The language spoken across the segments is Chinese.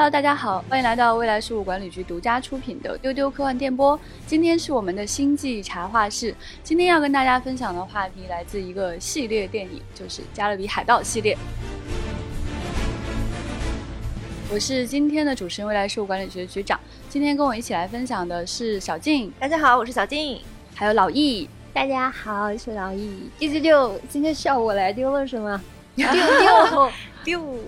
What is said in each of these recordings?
Hello，大家好，欢迎来到未来事务管理局独家出品的丢丢科幻电波。今天是我们的星际茶话室，今天要跟大家分享的话题来自一个系列电影，就是《加勒比海盗》系列。我是今天的主持人，未来事务管理局的局长。今天跟我一起来分享的是小静，大家好，我是小静，还有老易。大家好，我是老易。丢丢丢，今天下午我来丢了是吗？丢丢。丢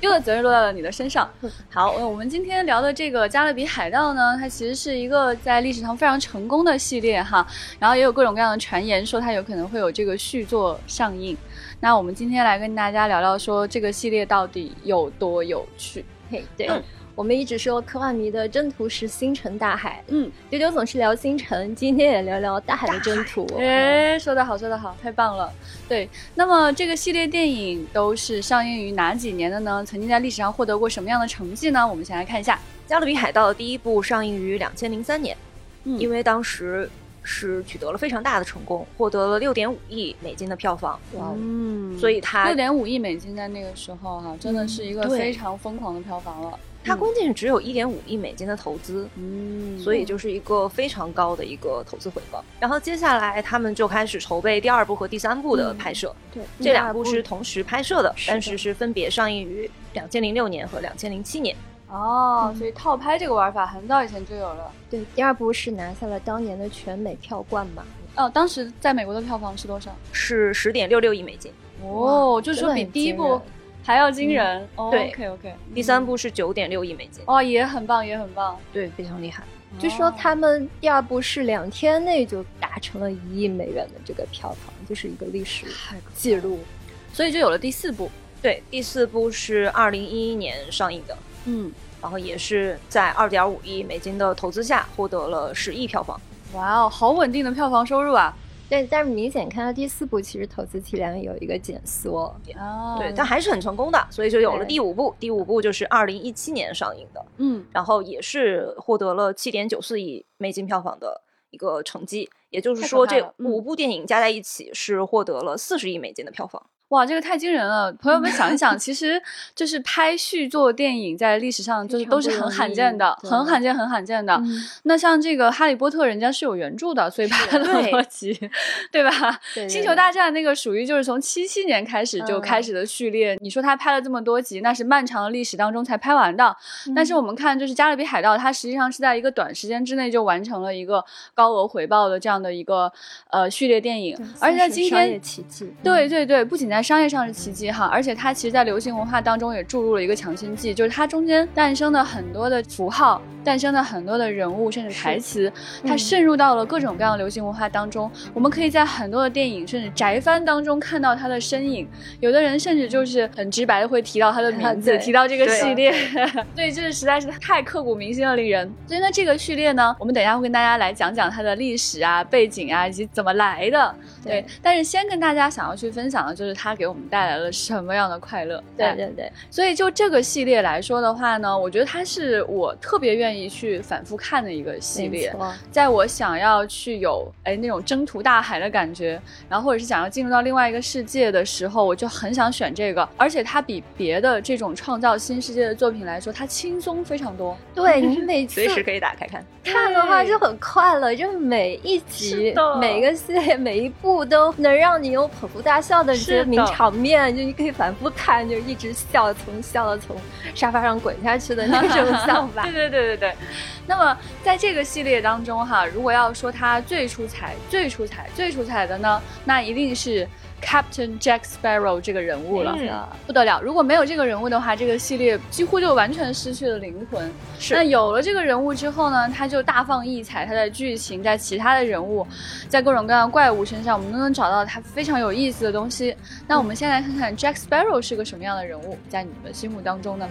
丢的责任落到了你的身上。好，我们今天聊的这个《加勒比海盗》呢，它其实是一个在历史上非常成功的系列哈，然后也有各种各样的传言说它有可能会有这个续作上映。那我们今天来跟大家聊聊说这个系列到底有多有趣。嘿，对。我们一直说科幻迷的征途是星辰大海，嗯，丢丢总是聊星辰，今天也聊聊大海的征途。哎，说得好，说得好，太棒了。对，那么这个系列电影都是上映于哪几年的呢？曾经在历史上获得过什么样的成绩呢？我们先来看一下，《加勒比海盗》第一部上映于两千零三年，嗯，因为当时是取得了非常大的成功，获得了六点五亿美金的票房。哇，嗯，所以它六点五亿美金在那个时候哈，真的是一个非常疯狂的票房了。它关键是只有一点五亿美金的投资，嗯，所以就是一个非常高的一个投资回报。然后接下来他们就开始筹备第二部和第三部的拍摄，对，这两部是同时拍摄的，但是是分别上映于两千零六年和两千零七年。哦，所以套拍这个玩法很早以前就有了。对，第二部是拿下了当年的全美票冠嘛？哦，当时在美国的票房是多少？是十点六六亿美金。哦，就是说比第一部。还要惊人，对，OK OK，第三部是九点六亿美金，哇，也很棒，也很棒，对，非常厉害。据说他们第二部是两天内就达成了一亿美元的这个票房，就是一个历史记录，所以就有了第四部。对，第四部是二零一一年上映的，嗯，然后也是在二点五亿美金的投资下获得了十亿票房。哇哦，好稳定的票房收入啊！对，但是明显看到第四部其实投资体量有一个减缩，哦，对，但还是很成功的，所以就有了第五部。第五部就是二零一七年上映的，嗯，然后也是获得了七点九四亿美金票房的一个成绩，也就是说这五部电影加在一起是获得了四十亿美金的票房。哇，这个太惊人了！朋友们想一想，其实就是拍续作电影，在历史上就是都是很罕见的，很罕见、很罕见的。那像这个《哈利波特》，人家是有原著的，所以拍了那么多集，对吧？星球大战那个属于就是从七七年开始就开始的序列。你说他拍了这么多集，那是漫长的历史当中才拍完的。但是我们看，就是《加勒比海盗》，它实际上是在一个短时间之内就完成了一个高额回报的这样的一个呃序列电影，而且在今天，对对对，不仅在商业上是奇迹哈，而且它其实，在流行文化当中也注入了一个强心剂，就是它中间诞生的很多的符号，诞生的很多的人物，甚至台词，它渗入到了各种各样的流行文化当中。我们可以在很多的电影，甚至宅番当中看到它的身影。有的人甚至就是很直白的会提到它的名字，提到这个系列。对，这是实在是太刻骨铭心了，令人。所以呢，这个序列呢，我们等一下会跟大家来讲讲它的历史啊、背景啊，以及怎么来的。对，但是先跟大家想要去分享的就是它给我们带来了什么样的快乐？对对对，所以就这个系列来说的话呢，我觉得它是我特别愿意去反复看的一个系列。在我想要去有哎那种征途大海的感觉，然后或者是想要进入到另外一个世界的时候，我就很想选这个。而且它比别的这种创造新世界的作品来说，它轻松非常多。对你每次随时可以打开看，看的话就很快乐，就每一集、每一个系列、每一部都能让你有捧腹大笑的这些名场面，就你可以反复看，就一直笑，从笑到从沙发上滚下去的那种 笑法。对对对对对。那么在这个系列当中哈，如果要说它最出彩、最出彩、最出彩的呢，那一定是。Captain Jack Sparrow 这个人物了，不得了！如果没有这个人物的话，这个系列几乎就完全失去了灵魂。是。那有了这个人物之后呢，他就大放异彩，他的剧情在其他的人物，在各种各样的怪物身上，我们都能找到他非常有意思的东西。那我们先来看看 Jack Sparrow 是个什么样的人物，在你们心目当中呢？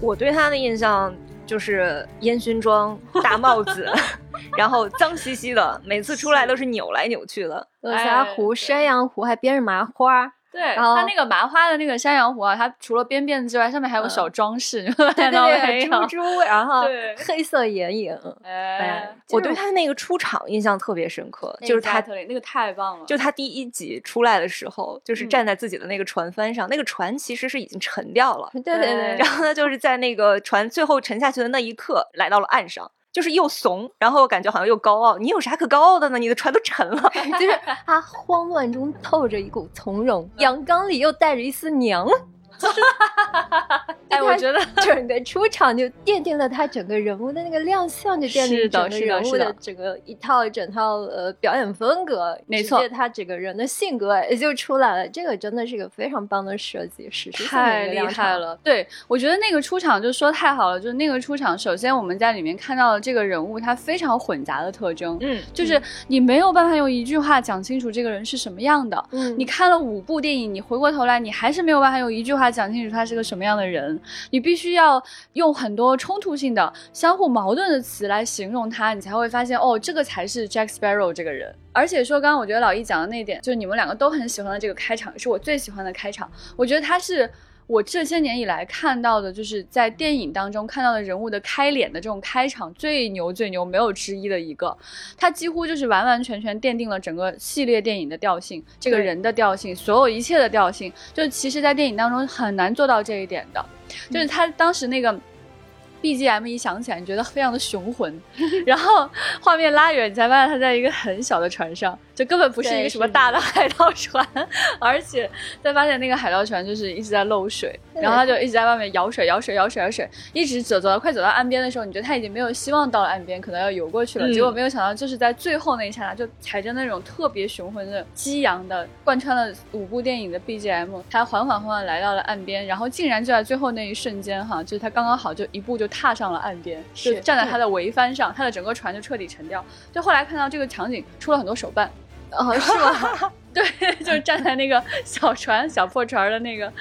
我对他的印象。就是烟熏妆、大帽子，然后脏兮兮的，每次出来都是扭来扭去的。鹅峡湖、山羊湖还编着麻花。对，他那个麻花的那个山羊胡啊，它除了编辫子之外，上面还有小装饰，对对对，猪猪，然后黑色眼影。哎，我对他那个出场印象特别深刻，就是他那个太棒了。就他第一集出来的时候，就是站在自己的那个船帆上，那个船其实是已经沉掉了。对对对。然后呢，就是在那个船最后沉下去的那一刻，来到了岸上。就是又怂，然后感觉好像又高傲。你有啥可高傲的呢？你的船都沉了。就是他慌乱中透着一股从容，阳刚里又带着一丝娘。哎，我觉得 整个出场就奠定了他整个人物的那个亮相，就奠定整个人物的整个一套整套呃表演风格。没错，他整个人的性格也就出来了。这个真的是一个非常棒的设计，是太厉害了。对，我觉得那个出场就说太好了。就是那个出场，首先我们在里面看到了这个人物他非常混杂的特征。嗯，就是你没有办法用一句话讲清楚这个人是什么样的。嗯，你看了五部电影，你回过头来，你还是没有办法用一句话。讲清楚他是个什么样的人，你必须要用很多冲突性的、相互矛盾的词来形容他，你才会发现哦，这个才是 Jack Sparrow 这个人。而且说，刚刚我觉得老易讲的那点，就是你们两个都很喜欢的这个开场，是我最喜欢的开场。我觉得他是。我这些年以来看到的，就是在电影当中看到的人物的开脸的这种开场最牛最牛没有之一的一个，他几乎就是完完全全奠定了整个系列电影的调性，这个人的调性，所有一切的调性，就其实，在电影当中很难做到这一点的，就是他当时那个。BGM 一响起来，你觉得非常的雄浑，然后画面拉远，你才发现他在一个很小的船上，就根本不是一个什么大的海盗船，而且再发现那个海盗船就是一直在漏水，然后他就一直在外面舀水、舀水、舀水、舀水，一直走走到快走到岸边的时候，你觉得他已经没有希望到了岸边，可能要游过去了，结果没有想到就是在最后那一刹那，就踩着那种特别雄浑的激昂的贯穿了五部电影的 BGM，他缓缓缓缓来到了岸边，然后竟然就在最后那一瞬间，哈，就是他刚刚好就一步就。踏上了岸边，就站在他的桅帆上，他的整个船就彻底沉掉。就后来看到这个场景，出了很多手办，哦，是吗？对，就是站在那个小船、小破船的那个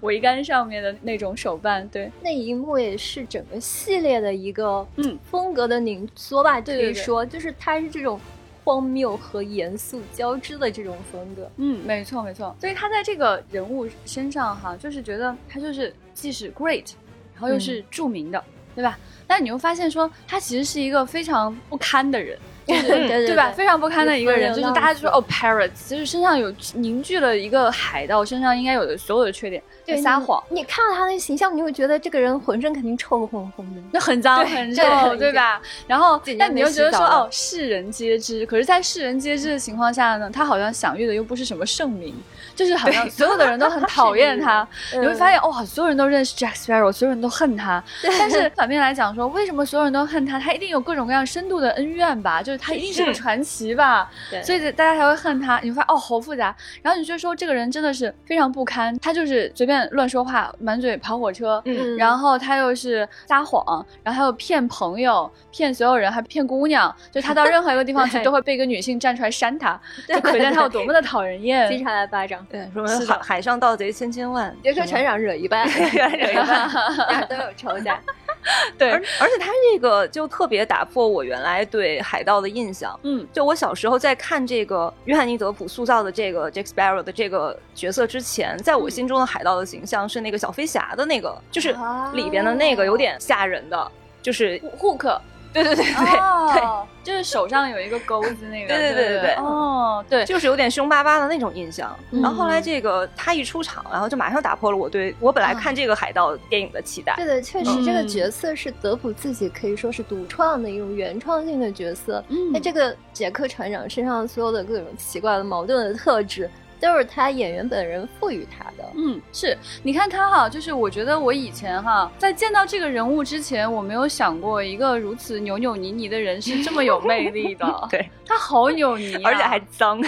桅杆上面的那种手办。对，那一幕也是整个系列的一个嗯风格的凝缩吧，可以说，就是它是这种荒谬和严肃交织的这种风格。嗯，没错没错。所以他在这个人物身上哈，就是觉得他就是既是 great，然后又是著名的。对吧？但你又发现说，他其实是一个非常不堪的人，对吧？非常不堪的一个人，就是大家就说哦，Parrots，就是身上有凝聚了一个海盗身上应该有的所有的缺点，对，撒谎。你看到他那形象，你会觉得这个人浑身肯定臭烘烘的，那很脏很臭，对吧？然后，但你又觉得说哦，世人皆知，可是，在世人皆知的情况下呢，他好像享誉的又不是什么盛名。就是好像所有的人都很讨厌他，你会发现哇，所有人都认识 Jack Sparrow，所有人都恨他。但是反面来讲说，为什么所有人都恨他？他一定有各种各样深度的恩怨吧？就是他一定是个传奇吧？所以大家才会恨他。你会发现哦，好复杂。然后你就说这个人真的是非常不堪，他就是随便乱说话，满嘴跑火车，嗯然后他又是撒谎，然后他又骗朋友，骗所有人，还骗姑娘。就他到任何一个地方去，都会被一个女性站出来扇他，就可见他有多么的讨人厌。经常来巴掌。对，说明海海上盗贼千千万，别说船长惹一半，惹一半，都有仇家。对，而而且他这个就特别打破我原来对海盗的印象。嗯，就我小时候在看这个约翰尼德普塑造的这个 Jack Sparrow 的这个角色之前，在我心中的海盗的形象是那个小飞侠的那个，就是里边的那个有点吓人的，就是护克。对对对对对，就是手上有一个钩子那个。对对对对对。哦，对，就是有点凶巴巴的那种印象。然后后来这个他一出场，然后就马上打破了我对我本来看这个海盗电影的期待。对的，确实这个角色是德普自己可以说是独创的一种原创性的角色。那这个杰克船长身上所有的各种奇怪的矛盾的特质。都是他演员本人赋予他的。嗯，是你看他哈，就是我觉得我以前哈，在见到这个人物之前，我没有想过一个如此扭扭捏捏的人是这么有魅力的。对，他好扭捏，而且还脏。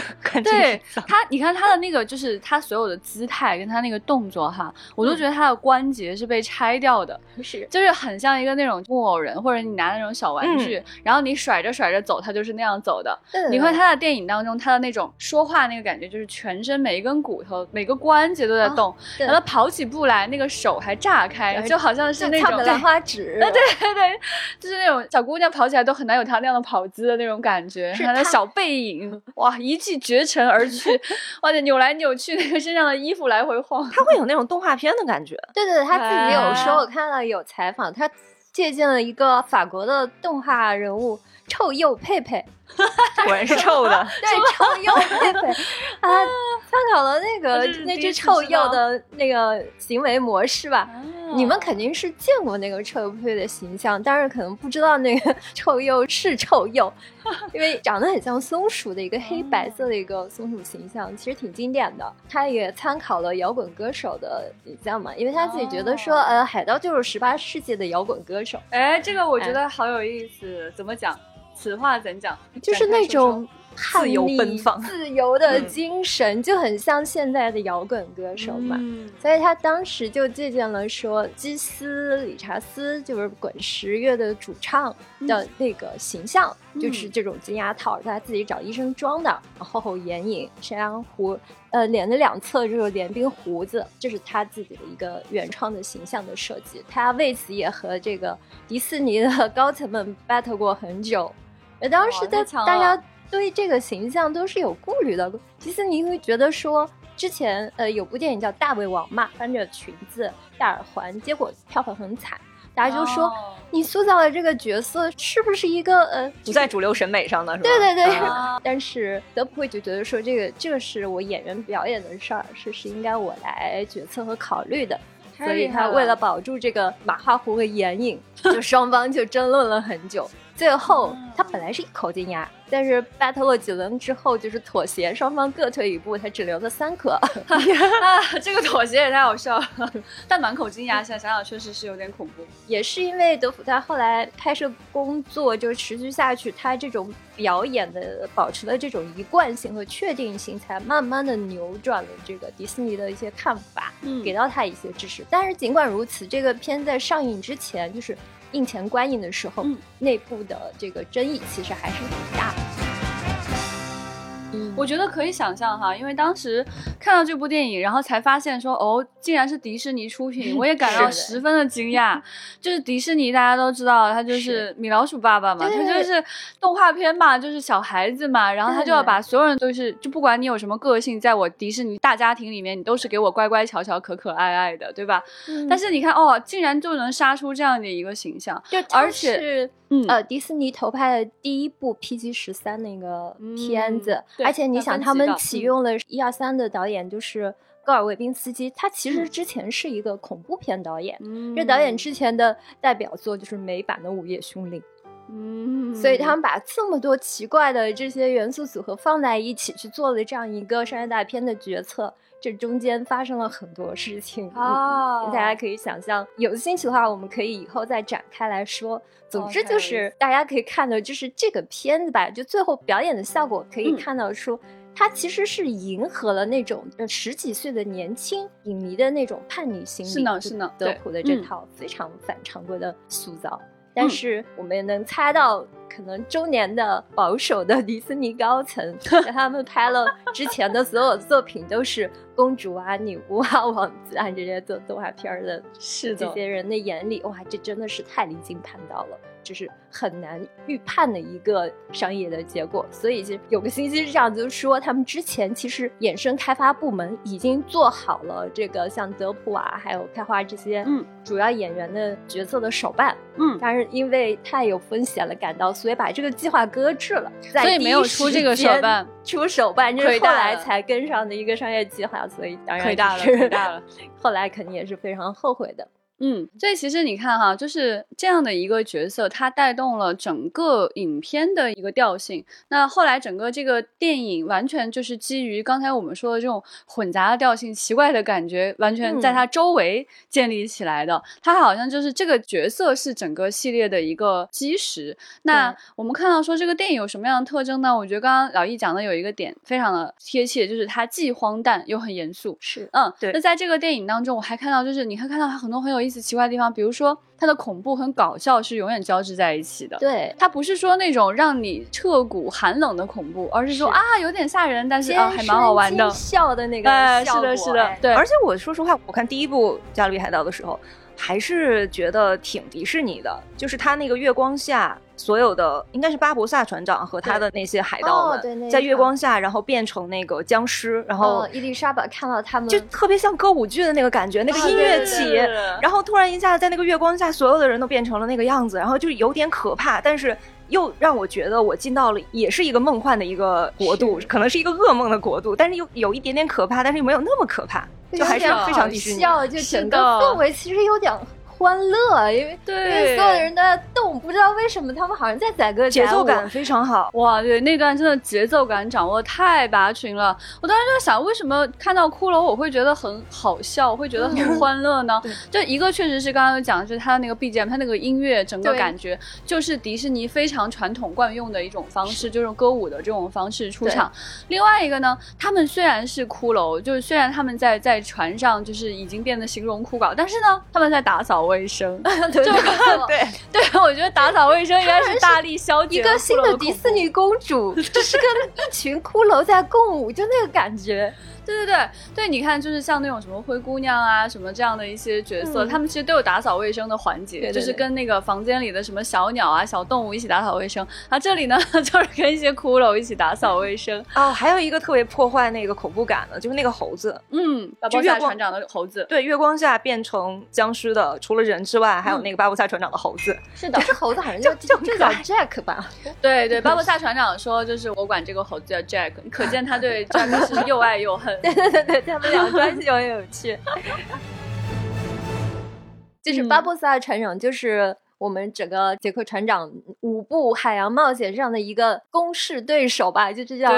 对他，你看他的那个，就是他所有的姿态跟他那个动作哈，我都觉得他的关节是被拆掉的，是，就是很像一个那种木偶人，或者你拿那种小玩具，然后你甩着甩着走，他就是那样走的。你看他的电影当中，他的那种说话那个感觉，就是全。身、每一根骨头、每个关节都在动，然后跑起步来那个手还炸开，就好像是那种兰花指。对对对，就是那种小姑娘跑起来都很难有她那样的跑姿的那种感觉，她的小背影，哇，一骑绝尘而去，哇，扭来扭去，那个身上的衣服来回晃，她会有那种动画片的感觉。对对，她自己有说，我看了有采访，她借鉴了一个法国的动画人物臭鼬佩佩。果然是臭的，对，臭鼬佩佩 啊，参考了那个那只臭鼬的那个行为模式吧。你们肯定是见过那个臭鼬佩佩的形象，但是可能不知道那个臭鼬是臭鼬，因为长得很像松鼠的一个黑白色的一个松鼠形象，其实挺经典的。他也参考了摇滚歌手的形象嘛，因为他自己觉得说，呃，海盗就是十八世纪的摇滚歌手。哎，这个我觉得好有意思，怎么讲？此话怎讲？就是那种自由奔放、自由的精神，就很像现在的摇滚歌手嘛。所以他当时就借鉴了说，基斯理查斯就是滚石乐的主唱的那个形象，就是这种金牙套，他自己找医生装的，厚厚眼影、山羊胡，呃，脸的两侧就是连鬓胡子，这是他自己的一个原创的形象的设计。他为此也和这个迪士尼的 高层们 battle 过很久。当时在大家对这个形象都是有顾虑的。迪士尼会觉得说，之前呃有部电影叫《大胃王》嘛，穿着裙子、戴耳环，结果票房很惨，大家就说你塑造的这个角色是不是一个呃不在主流审美上的？是吧？对对对。但是德普会就觉得说，这个这个是我演员表演的事儿，是是应该我来决策和考虑的。所以他为了保住这个马化胡和眼影，就双方就争论了很久。最后，他本来是一口金牙。但是 battle 了几轮之后，就是妥协，双方各退一步，他只留了三颗。啊，这个妥协也太好笑了。但满口金牙，现在想想确实是有点恐怖。也是因为德普他后来拍摄工作就持续下去，他这种表演的保持了这种一贯性和确定性，才慢慢的扭转了这个迪士尼的一些看法，嗯给到他一些支持。但是尽管如此，这个片在上映之前，就是。映前观影的时候，内部的这个争议其实还是挺大的。我觉得可以想象哈，因为当时看到这部电影，然后才发现说，哦，竟然是迪士尼出品，我也感到十分的惊讶。就是迪士尼，大家都知道，他就是米老鼠爸爸嘛，他就是动画片嘛，就是小孩子嘛，然后他就要把所有人都是，就不管你有什么个性，在我迪士尼大家庭里面，你都是给我乖乖巧巧、可可爱爱的，对吧？但是你看，哦，竟然就能杀出这样的一个形象，而且。嗯，呃，迪士尼投拍的第一部 PG 十三那个片子，而且你想，他们启用了一二三的导演，就是戈尔维宾斯基，他其实之前是一个恐怖片导演，这导演之前的代表作就是美版的《午夜凶铃》，嗯，所以他们把这么多奇怪的这些元素组合放在一起，去做了这样一个商业大片的决策。这中间发生了很多事情啊，大家可以想象，有兴趣的话，我们可以以后再展开来说。总之就是大家可以看到，就是这个片子吧，就最后表演的效果可以看到，说它其实是迎合了那种十几岁的年轻影迷的那种叛逆心理。是呢，是呢，德普的这套非常反常规的塑造。但是我们也能猜到，可能中年的保守的迪士尼高层，他们拍了之前的所有作品都是公主啊、女巫啊、王子啊这些做动画片的，是的这些人的眼里，哇，这真的是太离经叛道了。就是很难预判的一个商业的结果，所以就有个信息是这样，就是说他们之前其实衍生开发部门已经做好了这个像德普啊，还有开花这些嗯。主要演员的角色的手办，嗯，但是因为太有风险了，感到所以把这个计划搁置了，所以没有出这个手办，出手办这是后来才跟上的一个商业计划，所以当然亏大了，亏大了，后来肯定也是非常后悔的。嗯，所以其实你看哈，就是这样的一个角色，它带动了整个影片的一个调性。那后来整个这个电影完全就是基于刚才我们说的这种混杂的调性、奇怪的感觉，完全在它周围建立起来的。它好像就是这个角色是整个系列的一个基石。那我们看到说这个电影有什么样的特征呢？我觉得刚刚老易讲的有一个点非常的贴切，就是它既荒诞又很严肃。是，嗯，对。那在这个电影当中，我还看到就是你会看到它很多很有。意思、奇怪的地方，比如说它的恐怖和搞笑是永远交织在一起的。对，它不是说那种让你彻骨寒冷的恐怖，而是说啊有点吓人，但是啊还蛮好玩的，笑的那个是的，是的，对。而且我说实话，我看第一部《加勒比海盗》的时候。还是觉得挺迪士尼的，就是他那个月光下，所有的应该是巴博萨船长和他的那些海盗们，在月光下，然后变成那个僵尸，然后伊丽莎白看到他们，就特别像歌舞剧的那个感觉，那个音乐起，然后突然一下在那个月光下，所有的人都变成了那个样子，然后就有点可怕，但是又让我觉得我进到了也是一个梦幻的一个国度，可能是一个噩梦的国度，但是又有一点点可怕，但是又没有那么可怕。就还是非常笑，就整个氛围其实有点。欢乐，因为因为所有的人都在动，不知道为什么他们好像在载歌节奏感非常好哇！对，那段真的节奏感掌握太拔群了。我当时就在想，为什么看到骷髅我会觉得很好笑，会觉得很欢乐呢？就一个确实是刚刚讲的，就是他的那个 BGM，他那个音乐整个感觉就是迪士尼非常传统惯用的一种方式，就是歌舞的这种方式出场。另外一个呢，他们虽然是骷髅，就是虽然他们在在船上就是已经变得形容枯槁，但是呢，他们在打扫。卫生，对对。对，我觉得打扫卫生应该是大力消一个新的迪士尼公主，就是跟一群骷髅在共舞，就那个感觉。对对对对，你看，就是像那种什么灰姑娘啊，什么这样的一些角色，他们其实都有打扫卫生的环节，就是跟那个房间里的什么小鸟啊、小动物一起打扫卫生。啊，这里呢，就是跟一些骷髅一起打扫卫生。哦，还有一个特别破坏那个恐怖感的，就是那个猴子。嗯，巴布萨船长的猴子。对，月光下变成僵尸的，除了人之外，还有那个巴布萨船长的猴子。是的，是猴子好像就就就叫 Jack 吧？对对，巴布萨船长说，就是我管这个猴子叫 Jack，可见他对 Jack 是又爱又恨。对对对对，他们俩关系很有趣。就是巴布萨船长，就是我们整个杰克船长五部海洋冒险上的一个公式对手吧，就这叫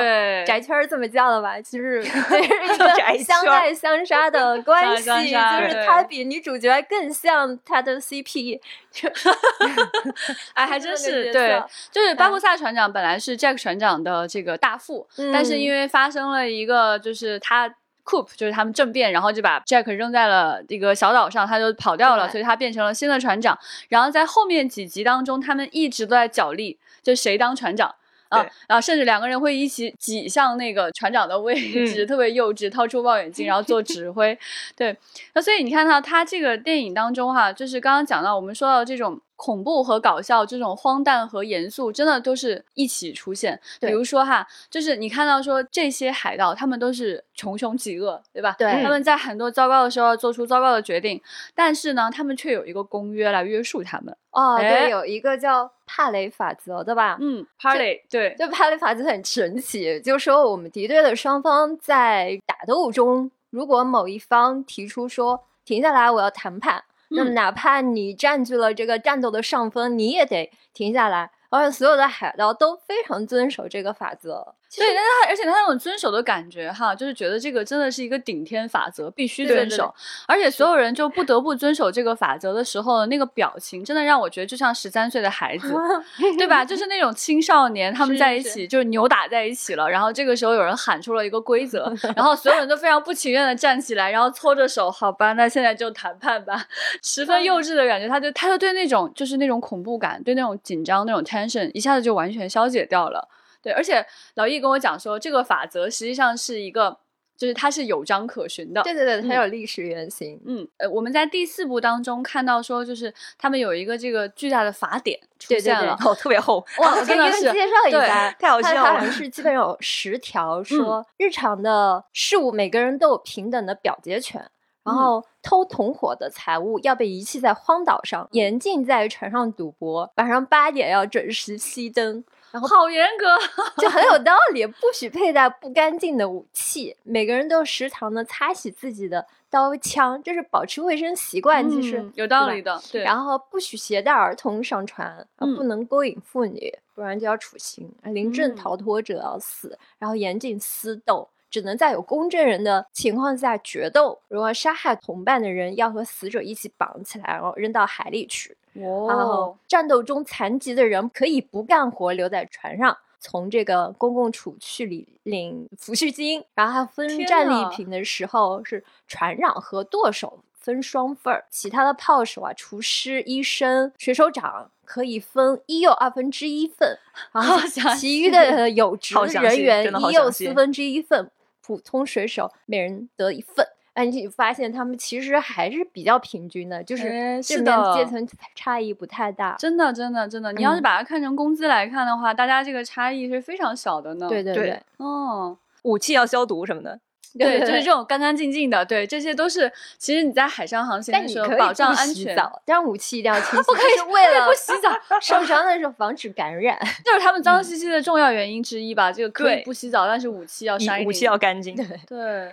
宅圈这么叫的吧。其实 就是一个相爱相杀的 关系，就是他比女主角更像他的 CP。哎，还真是对，就是巴布萨船长本来是 Jack 船长的这个大副，但是因为发生了一个，就是他。Coop 就是他们政变，然后就把 Jack 扔在了这个小岛上，他就跑掉了，所以他变成了新的船长。然后在后面几集当中，他们一直都在角力，就谁当船长啊？然后甚至两个人会一起挤向那个船长的位置，特别幼稚，掏出望远镜然后做指挥。对，那所以你看到他这个电影当中哈，就是刚刚讲到我们说到这种。恐怖和搞笑这种荒诞和严肃，真的都是一起出现。比如说哈，就是你看到说这些海盗，他们都是穷凶极恶，对吧？对。他们在很多糟糕的时候做出糟糕的决定，但是呢，他们却有一个公约来约束他们。哦，对，有一个叫帕雷法则，对吧？嗯，帕雷，对，就帕雷法则很神奇，就是说我们敌对的双方在打斗中，如果某一方提出说停下来，我要谈判。那么，哪怕你占据了这个战斗的上风，你也得停下来。而且，所有的海盗都非常遵守这个法则。对，但是他而且他那种遵守的感觉哈，就是觉得这个真的是一个顶天法则，必须遵守。而且所有人就不得不遵守这个法则的时候，那个表情真的让我觉得就像十三岁的孩子，对吧？就是那种青少年他们在一起就是扭打在一起了，然后这个时候有人喊出了一个规则，然后所有人都非常不情愿的站起来，然后搓着手，好吧，那现在就谈判吧。十分幼稚的感觉，他就他就对那种就是那种恐怖感，对那种紧张那种 tension 一下子就完全消解掉了。对，而且老易跟我讲说，这个法则实际上是一个，就是它是有章可循的。对对对，它有历史原型。嗯，呃，我们在第四部当中看到说，就是他们有一个这个巨大的法典出现了，哦，特别厚。哇，我给你们介绍一下，太好笑了。它好像是基本上有十条，说日常的事物每个人都有平等的表决权，然后偷同伙的财物要被遗弃在荒岛上，严禁在船上赌博，晚上八点要准时熄灯。然后好严格，就很有道理。不许佩戴不干净的武器，每个人都时常的擦洗自己的刀枪，这是保持卫生习惯。其实有道理的。对。然后不许携带儿童上船，不能勾引妇女，不然就要处刑。临阵逃脱者要死。然后严禁私斗，只能在有公证人的情况下决斗。如果杀害同伴的人，要和死者一起绑起来，然后扔到海里去。然后战斗中残疾的人可以不干活，留在船上，从这个公共储蓄里领抚恤金。然后还分战利品的时候，是船长和舵手。分双份儿，其他的炮手啊、厨师、医生、水手长可以分一又二分之一份，然后其余的有职人员一又四分之一份，普通水手每人得一份。哎，你发现他们其实还是比较平均的，就是是的阶层差异不太大。真的，真的，真的，你要是把它看成工资来看的话，大家这个差异是非常小的呢。对对对，哦，武器要消毒什么的。对，就是这种干干净净的，对，这些都是其实你在海上航行的时候保障安全。但是武器一定要 清洗，不可以为了不洗澡 受伤的时候防止感染，就是他们脏兮兮的重要原因之一吧。这个可以不洗澡，但是武器要杀，武器要干净。对对。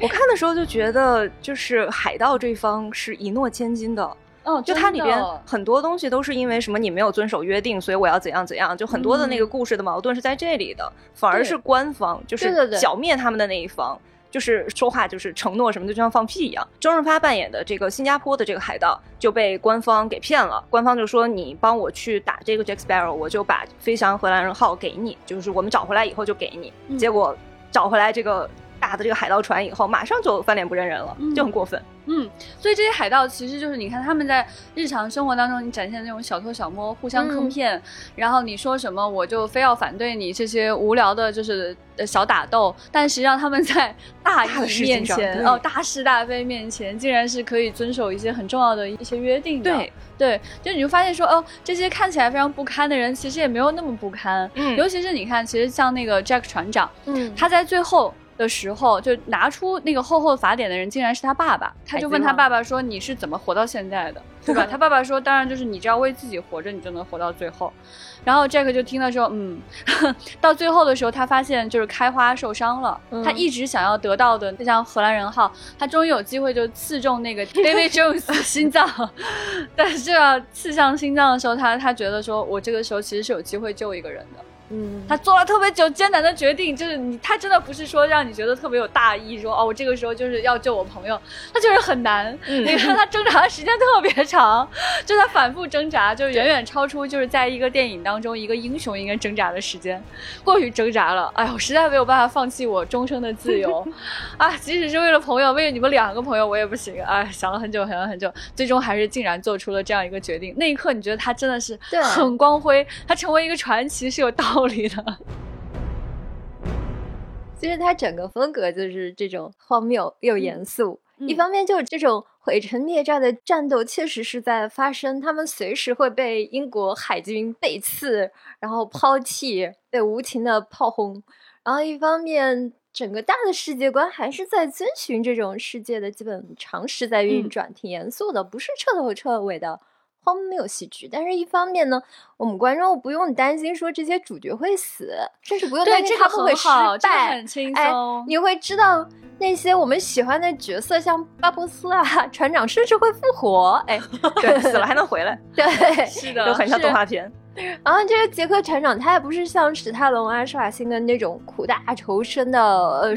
我看的时候就觉得，就是海盗这方是一诺千金的。嗯，就它里边很多东西都是因为什么你没有遵守约定，所以我要怎样怎样，就很多的那个故事的矛盾是在这里的。反而是官方，就是剿灭他们的那一方，就是说话就是承诺什么的，就像放屁一样。周润发扮演的这个新加坡的这个海盗就被官方给骗了，官方就说你帮我去打这个 Jack Sparrow，我就把飞翔荷兰人号给你，就是我们找回来以后就给你。结果找回来这个。大的这个海盗船以后，马上就翻脸不认人了，就很过分。嗯，所以这些海盗其实就是你看他们在日常生活当中，你展现那种小偷小摸、互相坑骗，然后你说什么我就非要反对你这些无聊的，就是小打斗。但实际上他们在 大义面前，哦，大是大非面前，竟然是可以遵守一些很重要的一些约定的。对对，就你就发现说，哦，这些看起来非常不堪的人，其实也没有那么不堪。嗯，尤其是你看，其实像那个 Jack 船长，嗯，他在最后。的时候，就拿出那个厚厚法典的人，竟然是他爸爸。他就问他爸爸说：“你是怎么活到现在的？对吧？” 他爸爸说：“当然就是你只要为自己活着，你就能活到最后。”然后 Jack 就听了说：“嗯。”到最后的时候，他发现就是开花受伤了。他一直想要得到的，就像荷兰人号，他终于有机会就刺中那个 David Jones 心脏。但是要刺向心脏的时候，他他觉得说：“我这个时候其实是有机会救一个人的。”嗯，他做了特别久艰难的决定，就是你，他真的不是说让你觉得特别有大义，说哦，我这个时候就是要救我朋友，他就是很难。你看他挣扎的时间特别长，就他反复挣扎，就远远超出就是在一个电影当中一个英雄应该挣扎的时间，过于挣扎了。哎呀，我实在没有办法放弃我终生的自由 啊！即使是为了朋友，为了你们两个朋友，我也不行。哎，想了很久，想了很久，最终还是竟然做出了这样一个决定。那一刻，你觉得他真的是很光辉，他成为一个传奇是有道。道理的，其实他整个风格就是这种荒谬又严肃。一方面就是这种毁城灭寨的战斗确实是在发生，他们随时会被英国海军背刺，然后抛弃，被无情的炮轰。然后一方面，整个大的世界观还是在遵循这种世界的基本常识在运转，挺严肃的，不是彻头彻尾的。荒谬喜剧，但是一方面呢，我们观众不用担心说这些主角会死，甚至不用担心他们会失败，很轻松。你会知道那些我们喜欢的角色，像巴博斯啊，船长甚至会复活。哎，对，死了还能回来，对，是的，就很像动画片。然后这个杰克船长，他也不是像史泰龙啊、施瓦辛格那种苦大仇深的呃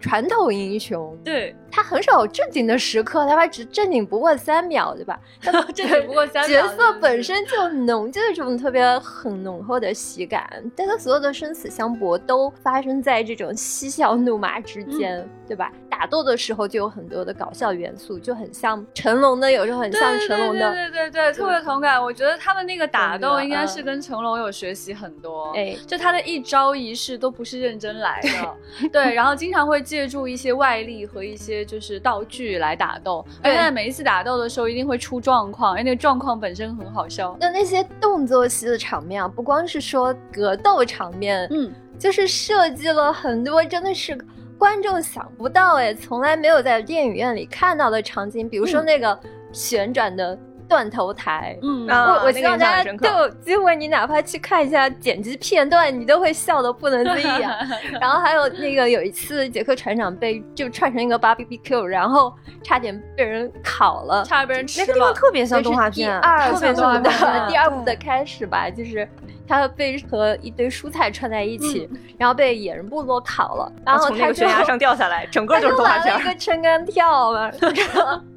传统英雄，对。他很少有正经的时刻，他只正经不过三秒，对吧？正经不过三秒，角色本身就浓就这种特别很浓厚的喜感，但他所有的生死相搏都发生在这种嬉笑怒骂之间，对吧？打斗的时候就有很多的搞笑元素，就很像成龙的，有时候很像成龙的，对对对，特别同感。我觉得他们那个打斗应该。是跟成龙有学习很多，哎，就他的一招一式都不是认真来的，对，然后经常会借助一些外力和一些就是道具来打斗，而且在每一次打斗的时候一定会出状况，因为那个状况本身很好笑。那那些动作戏的场面啊，不光是说格斗场面，嗯，就是设计了很多真的是观众想不到，哎，从来没有在电影院里看到的场景，比如说那个旋转的。断头台，嗯，我我希望大家都有机会，你哪怕去看一下剪辑片段，你都会笑得不能自已啊。然后还有那个有一次，杰克船长被就串成一个 b 比 Q，然后差点被人烤了，差点被人吃了。那个地方特别像动画片，第二部的第二部的开始吧，就是他被和一堆蔬菜串在一起，然后被野人部落烤了，然后从那个悬崖上掉下来，整个就是动画片。一个撑杆跳嘛。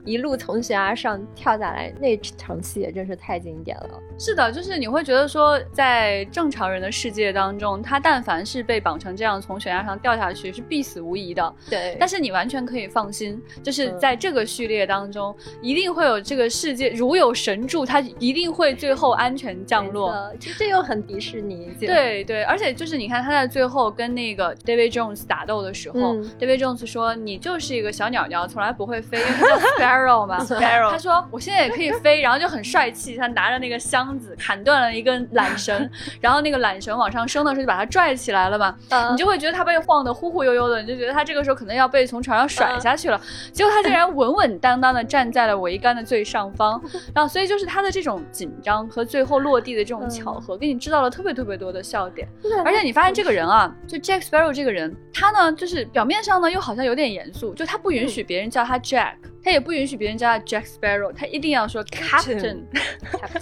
一路从悬崖上跳下来，那场戏也真是太经典了。是的，就是你会觉得说，在正常人的世界当中，他但凡是被绑成这样从悬崖上掉下去，是必死无疑的。对，但是你完全可以放心，就是在这个序列当中，一定会有这个世界如有神助，他一定会最后安全降落。其实这又很迪士尼。对对，而且就是你看他在最后跟那个 David Jones 打斗的时候，David Jones 说：“你就是一个小鸟鸟，从来不会飞，因为叫 Sparrow。”他说：“我现在也可以飞。”然后就很帅气，他拿着那个箱子砍断了一根缆绳，然后那个缆绳往上升的时候就把它拽起来了嘛。你就会觉得他被晃得忽忽悠悠的，你就觉得他这个时候可能要被从船上甩下去了。结果他竟然稳稳当当的站在了桅杆的最上方。然后所以就是他的这种紧张和最后落地的这种巧合，给你制造了特别特别多的笑点。而且你发现这个人啊，就 Jack Sparrow 这个人，他呢就是表面上呢又好像有点严肃，就他不允许别人叫他 Jack。他也不允许别人叫他 Jack Sparrow，他一定要说 Captain，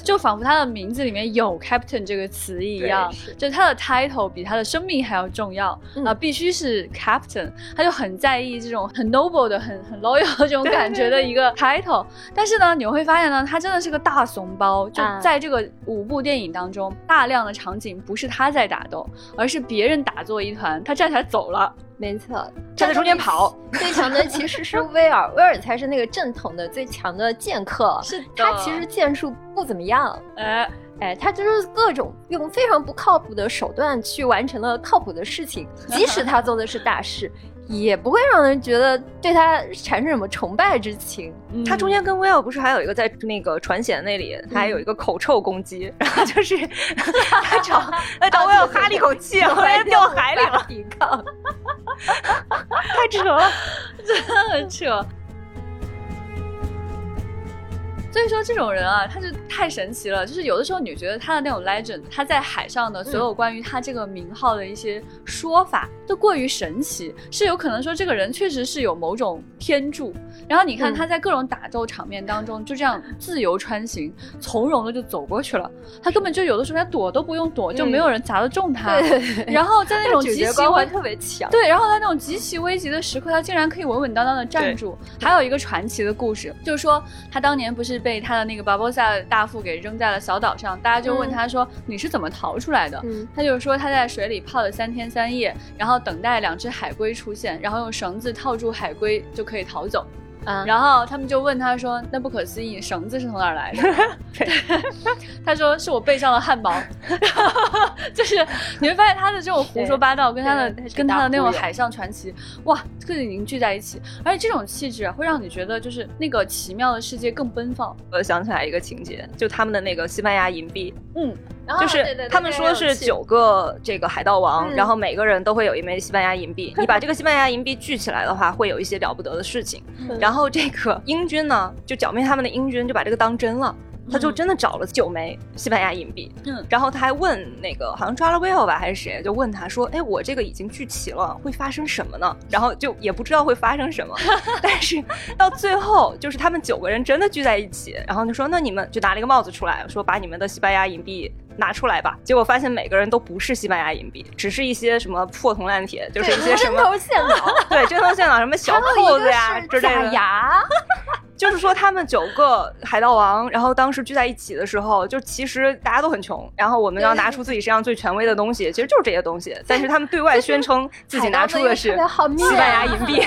就仿佛他的名字里面有 Captain 这个词一样，就他的 title 比他的生命还要重要啊，必须是 Captain，他就很在意这种很 noble 的、很很 loyal 这种感觉的一个 title。但是呢，你会发现呢，他真的是个大怂包，就在这个五部电影当中，大量的场景不是他在打斗，而是别人打作一团，他站起来走了。没错，站在中间跑。最强的其实是威尔，威尔才是那个正统的最强的剑客。是他其实剑术不怎么样，哎哎，他就是各种用非常不靠谱的手段去完成了靠谱的事情，即使他做的是大事。也不会让人觉得对他产生什么崇拜之情。他中间跟威尔不是还有一个在那个船舷那里，他还有一个口臭攻击，然后就是 他找他找威尔哈了一口气，后来掉海里了，抵抗，太扯了，真的很扯。所以说这种人啊，他就太神奇了。就是有的时候，你觉得他的那种 legend，他在海上的所有关于他这个名号的一些说法，都过于神奇，是有可能说这个人确实是有某种天助。然后你看他在各种打斗场面当中，就这样自由穿行，从容的就走过去了。他根本就有的时候连躲都不用躲，就没有人砸得中他。然后在那种极其危特别强，对，然后在那种极其危急的时刻，他竟然可以稳稳当当的站住。还有一个传奇的故事，就是说他当年不是。被他的那个巴博萨大副给扔在了小岛上，大家就问他说：“你是怎么逃出来的？”他就说他在水里泡了三天三夜，然后等待两只海龟出现，然后用绳子套住海龟就可以逃走。然后他们就问他说：“那不可思议，绳子是从哪儿来的？” 他说：“是我背上的汗毛。” 就是你会发现他的这种胡说八道，跟他的跟他的那种海上传奇，哇，特别凝聚在一起。而且这种气质会让你觉得，就是那个奇妙的世界更奔放。我想起来一个情节，就他们的那个西班牙银币，嗯。就是他们说是九个这个海盗王，然后每个人都会有一枚西班牙银币。你把这个西班牙银币聚起来的话，会有一些了不得的事情。然 后这个英军呢，就剿灭他们的英军就把这个当真了。他就真的找了九枚西班牙银币，嗯，然后他还问那个好像抓了威尔吧还是谁，就问他说：“哎，我这个已经聚齐了，会发生什么呢？”然后就也不知道会发生什么，但是到最后就是他们九个人真的聚在一起，然后就说：“那你们就拿了一个帽子出来说，把你们的西班牙银币拿出来吧。”结果发现每个人都不是西班牙银币，只是一些什么破铜烂铁，就是一些什么针头线脑，对针头线脑什么小扣子呀之类的。假牙。就是说，他们九个海盗王，然后当时聚在一起的时候，就其实大家都很穷，然后我们要拿出自己身上最权威的东西，其实就是这些东西。但是他们对外宣称自己拿出的是 西班牙银币。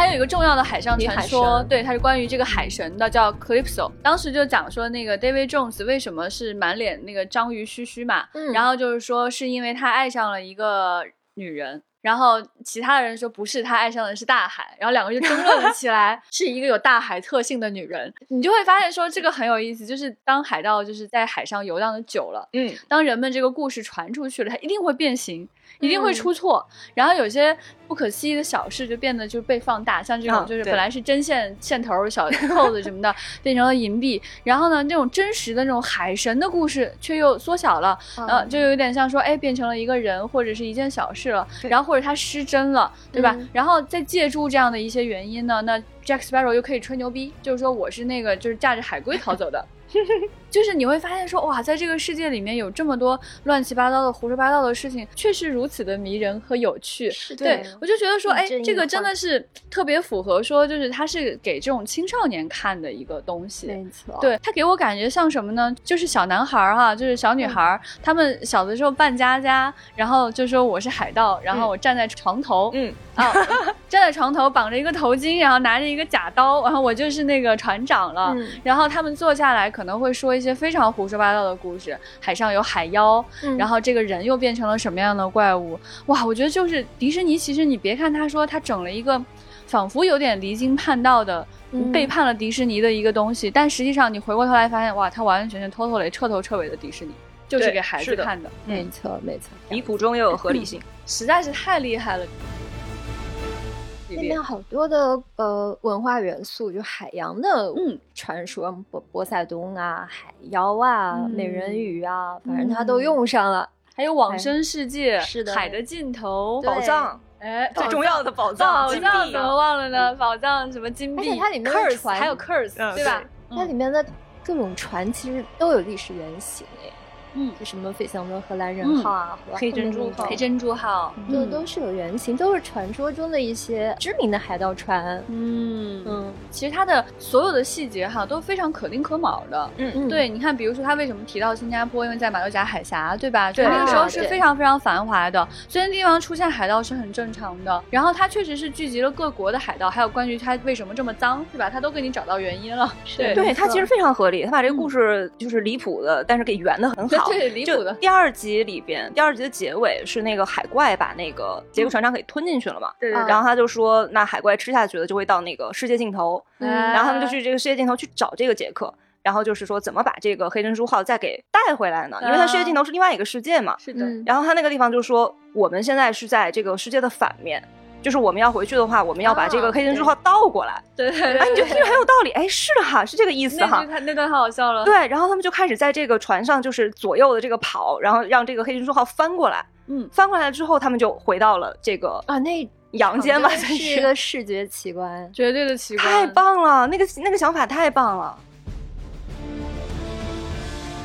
还有一个重要的海上传说，对，它是关于这个海神的，叫 Calypso。当时就讲说，那个 David Jones 为什么是满脸那个章鱼须须嘛，然后就是说是因为他爱上了一个女人。然后其他的人说不是，他爱上的是大海。然后两个人就争论了起来，是一个有大海特性的女人。你就会发现说这个很有意思，就是当海盗就是在海上游荡的久了，嗯，当人们这个故事传出去了，它一定会变形。一定会出错，然后有些不可思议的小事就变得就被放大，像这种就是本来是针线线头、小扣子什么的，变成了银币。然后呢，那种真实的那种海神的故事却又缩小了，呃，就有点像说，哎，变成了一个人或者是一件小事了，然后或者他失真了，对吧？然后再借助这样的一些原因呢，那 Jack Sparrow 又可以吹牛逼，就是说我是那个就是驾着海龟逃走的。就是你会发现说哇，在这个世界里面有这么多乱七八糟的、胡说八道的事情，确实如此的迷人和有趣。对，我就觉得说，哎，这个真的是特别符合说，就是它是给这种青少年看的一个东西。没错，对它给我感觉像什么呢？就是小男孩儿哈，就是小女孩儿，他们小的时候扮家家，然后就说我是海盗，然后我站在床头，嗯啊，站在床头绑着一个头巾，然后拿着一个假刀，然后我就是那个船长了。然后他们坐下来可能会说一些非常胡说八道的故事，海上有海妖，然后这个人又变成了什么样的怪物？哇，我觉得就是迪士尼，其实你别看他说他整了一个，仿佛有点离经叛道的，背叛了迪士尼的一个东西，但实际上你回过头来发现，哇，他完完全全、偷偷雷、彻头彻尾的迪士尼，就是给孩子看的。没错，没错，离谱中又有合理性，实在是太厉害了。里面好多的呃文化元素，就海洋的嗯传说，波波塞冬啊，海妖啊，美人鱼啊，反正它都用上了。还有往生世界，是的，海的尽头，宝藏，哎，最重要的宝藏，宝藏怎么忘了呢？宝藏什么金币？而且它里面的船还有 curse，对吧？它里面的各种船其实都有历史原型诶。嗯，就什么费翔的荷兰人号啊，黑珍珠号、黑珍珠号，都都是有原型，都是传说中的一些知名的海盗船。嗯嗯，其实它的所有的细节哈都非常可丁可卯的。嗯嗯，对，你看，比如说他为什么提到新加坡，因为在马六甲海峡，对吧？对，那个时候是非常非常繁华的，所以那地方出现海盗是很正常的。然后它确实是聚集了各国的海盗，还有关于它为什么这么脏，对吧？它都给你找到原因了。对，对他其实非常合理，它把这个故事就是离谱的，但是给圆的很好。对，离谱的。第二集里边，第二集的结尾是那个海怪把那个杰克船长给吞进去了嘛？对。然后他就说，那海怪吃下去了，就会到那个世界尽头。嗯。然后他们就去这个世界尽头去找这个杰克，然后就是说怎么把这个黑珍珠号再给带回来呢？因为它世界尽头是另外一个世界嘛。是的。然后他那个地方就说，我们现在是在这个世界的反面。就是我们要回去的话，我们要把这个黑珍珠号倒过来。对，哎，你就听着很有道理。哎，是的哈，是这个意思哈。那那段太好笑了。对，然后他们就开始在这个船上就是左右的这个跑，然后让这个黑珍珠号翻过来。嗯，翻过来之后，他们就回到了这个啊那阳间嘛，是一个视觉奇观，绝对的奇观，太棒了！那个那个想法太棒了。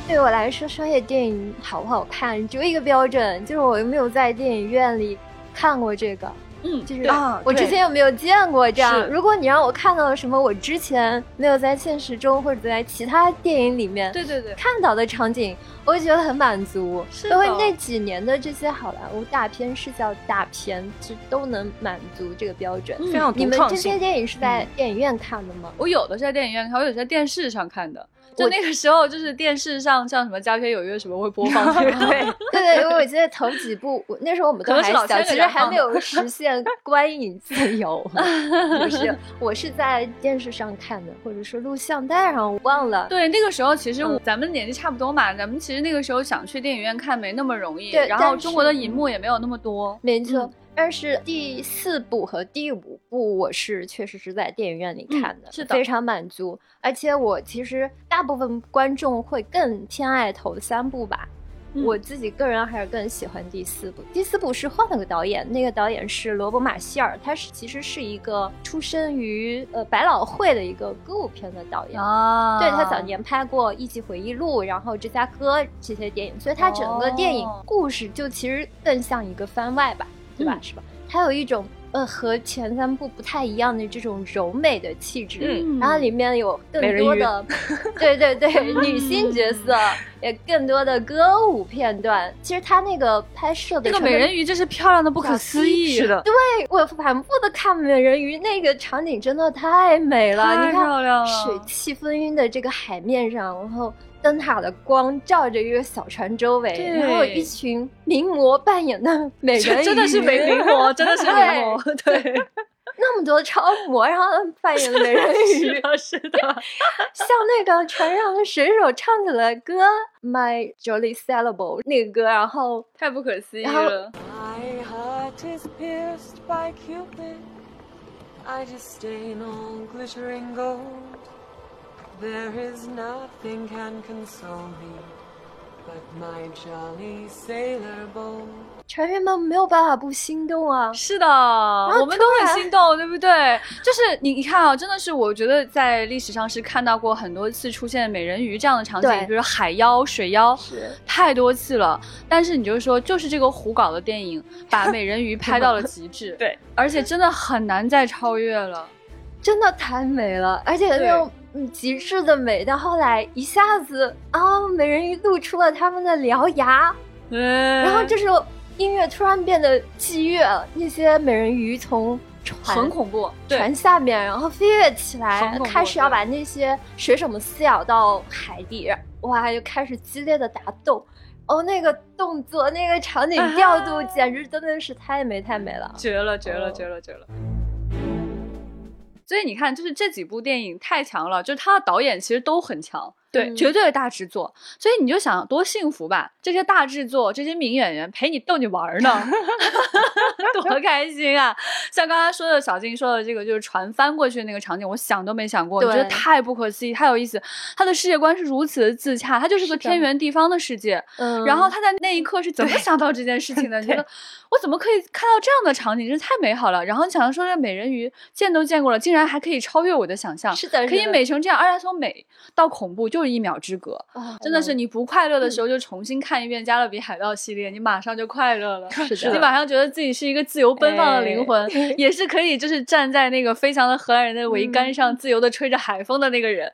对我来说，商业电影好不好看，只有一个标准，就是我有没有在电影院里看过这个。嗯，就是啊，我之前有没有见过这样？如果你让我看到了什么我之前没有在现实中或者在其他电影里面，对对对，看到的场景，我会觉得很满足。因为那几年的这些好莱坞大片是叫大片，其实都能满足这个标准。非常你们这些电影是在电影院看的吗？我有的是在电影院看，我有在电视上看的。就那个时候，就是电视上像什么《佳片有约》什么会播放，对对对。因为我记得头几部，那时候我们都还小，其实还没有 实现观影自由。不是，我是在电视上看的，或者是录像带上，我忘了。对，那个时候其实咱们年纪差不多嘛，咱们其实那个时候想去电影院看没那么容易，然后中国的银幕也没有那么多。没错。但是第四部和第五部，我是确实是在电影院里看的，是的，非常满足。而且我其实大部分观众会更偏爱头三部吧，我自己个人还是更喜欢第四部。第四部是换了个导演，那个导演是罗伯·马歇尔，他是其实是一个出生于呃百老汇的一个歌舞片的导演啊。对他早年拍过《一级回忆录》，然后《芝加哥》这些电影，所以他整个电影故事就其实更像一个番外吧。对吧？是吧？它有一种呃和前三部不太一样的这种柔美的气质，嗯，然后里面有更多的，对对对，女性角色，也更多的歌舞片段。其实它那个拍摄的那个美人鱼真是漂亮的不可思议，是的。对我反复的看美人鱼，那个场景真的太美了，太漂亮了，水汽纷纭的这个海面上，然后。灯塔的光照着一个小船周围，然后一群名模扮演的美人鱼，真的是美名模，真的是名模，对，那么多超模，然后扮演的美人鱼，是的，像那个船上的水手唱起了歌，My Jolly Sailboat 那个歌，然后太不可思议了。There is nothing can console me but my jolly sailor boat. 船员们没有办法不心动啊！是的，我们都很心动，对不对？就是你，你看啊，真的是，我觉得在历史上是看到过很多次出现美人鱼这样的场景，比如海妖、水妖，是太多次了。但是你就说，就是这个胡搞的电影，把美人鱼拍到了极致，对，而且真的很难再超越了，真的太美了，而且那种。极致的美，到后来一下子啊，美人鱼露出了他们的獠牙，然后这时候音乐突然变得激越，那些美人鱼从船很恐怖船下面，然后飞跃起来，开始要把那些水手们撕咬到海底，哇，就开始激烈的打斗，哦，那个动作，那个场景调度，简直真的是太美太美了，绝了绝了绝了绝了。所以你看，就是这几部电影太强了，就是他的导演其实都很强。对，绝对的大制作，所以你就想多幸福吧？这些大制作，这些名演员陪你逗你玩呢，多开心啊！像刚才说的小金说的这个，就是船翻过去的那个场景，我想都没想过，我觉得太不可思议，太有意思。他的世界观是如此的自洽，他就是个天圆地方的世界。嗯，然后他在那一刻是怎么想到这件事情的？觉得我怎么可以看到这样的场景？真是太美好了。然后你想说这美人鱼见都见过了，竟然还可以超越我的想象，是的，可以美成这样，而且从美到恐怖就是。一秒之隔，真的是你不快乐的时候就重新看一遍《加勒比海盗》系列，你马上就快乐了。是的，你马上觉得自己是一个自由奔放的灵魂，也是可以就是站在那个飞翔的荷兰人的桅杆上，自由的吹着海风的那个人。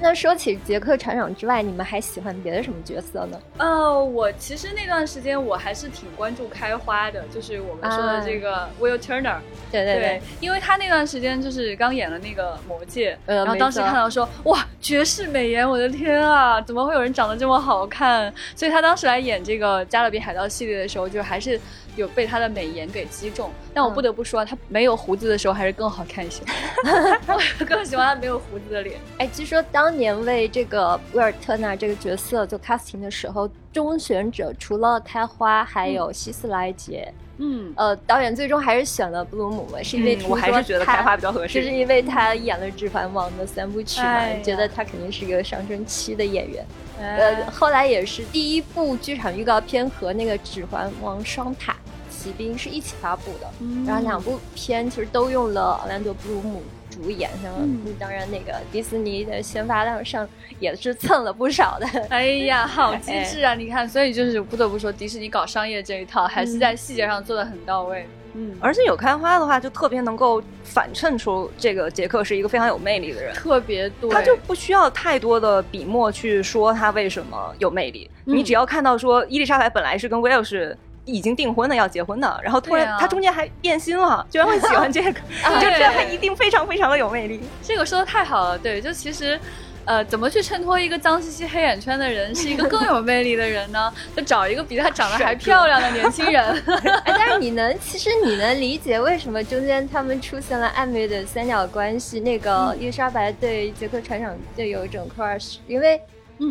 那说起杰克船长之外，你们还喜欢别的什么角色呢？呃，我其实那段时间我还是挺关注开花的，就是我们说的这个 Will Turner。对对对，因为他那段时间就是刚演了那个魔戒，然后当时看到说哇绝世美颜，我的天啊，怎么会有人长得这么好看？所以他当时来演这个加勒比海盗系列的时候，就还是。有被他的美颜给击中，但我不得不说，他没有胡子的时候还是更好看一些。我更喜欢他没有胡子的脸。哎，据说当年为这个威尔特纳这个角色做 casting 的时候，中选者除了开花，还有希斯莱杰。嗯，呃，导演最终还是选了布鲁姆嘛，是因为我还是觉得开花比较合适，就是因为他演了《指环王》的三部曲嘛，觉得他肯定是一个上升期的演员。呃，后来也是第一部剧场预告片和那个《指环王》双塔。骑兵是一起发布的，然后两部片其实都用了奥兰多·布鲁姆主演，像当然那个迪士尼的宣发量上也是蹭了不少的。哎呀，好机智啊！你看，所以就是不得不说，迪士尼搞商业这一套还是在细节上做的很到位。嗯，而且有开花的话，就特别能够反衬出这个杰克是一个非常有魅力的人，特别多，他就不需要太多的笔墨去说他为什么有魅力，你只要看到说伊丽莎白本来是跟威尔士。已经订婚的要结婚的，然后突然他中间还变心了，居然会喜欢这个，你 就知道他一定非常非常的有魅力。这个说的太好了，对，就其实，呃，怎么去衬托一个脏兮兮黑眼圈的人是一个更有魅力的人呢？就找一个比他长得还漂亮的年轻人。哎，但是你能，其实你能理解为什么中间他们出现了暧昧的三角关系？那个伊莎白对杰克船长就有一种 crush，因为。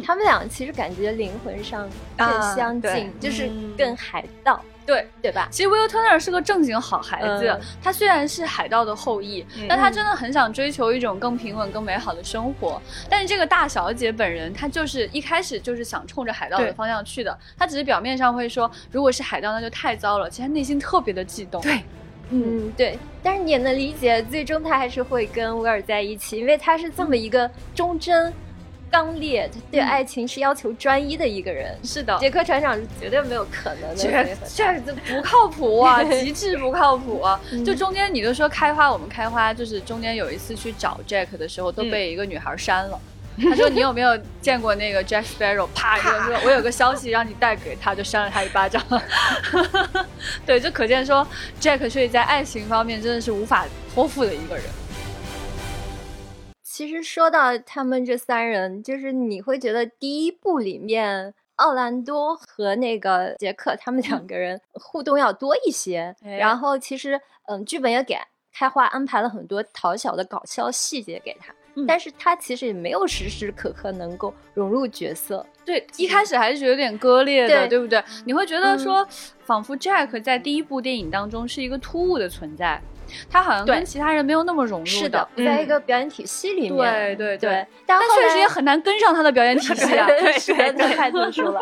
他们俩其实感觉灵魂上更相近，就是更海盗，对。对吧？其实 Will Turner 是个正经好孩子，他虽然是海盗的后裔，但他真的很想追求一种更平稳、更美好的生活。但是这个大小姐本人，她就是一开始就是想冲着海盗的方向去的，她只是表面上会说，如果是海盗那就太糟了，其实内心特别的悸动。对，嗯。对，但是你也能理解，最终他还是会跟威尔在一起，因为他是这么一个忠贞。刚烈，他对爱情是要求专一的一个人。是的，杰克船长是绝对没有可能的，这这不靠谱啊，极致不靠谱啊！就中间你就说开花，我们开花就是中间有一次去找 Jack 的时候，都被一个女孩删了。他说你有没有见过那个 Jack Sparrow？啪，就说我有个消息让你带给他，就扇了他一巴掌。对，就可见说 Jack 所以在爱情方面真的是无法托付的一个人。其实说到他们这三人，就是你会觉得第一部里面奥兰多和那个杰克他们两个人互动要多一些。然后其实，嗯，剧本也给开花安排了很多讨巧的搞笑细节给他，但是他其实也没有时时刻刻能够融入角色。对，一开始还是觉得有点割裂的，对不对？你会觉得说，仿佛 Jack 在第一部电影当中是一个突兀的存在。他好像跟其他人没有那么融入。是的，在一个表演体系里面。对对对，但确实也很难跟上他的表演体系啊，对，太特殊了。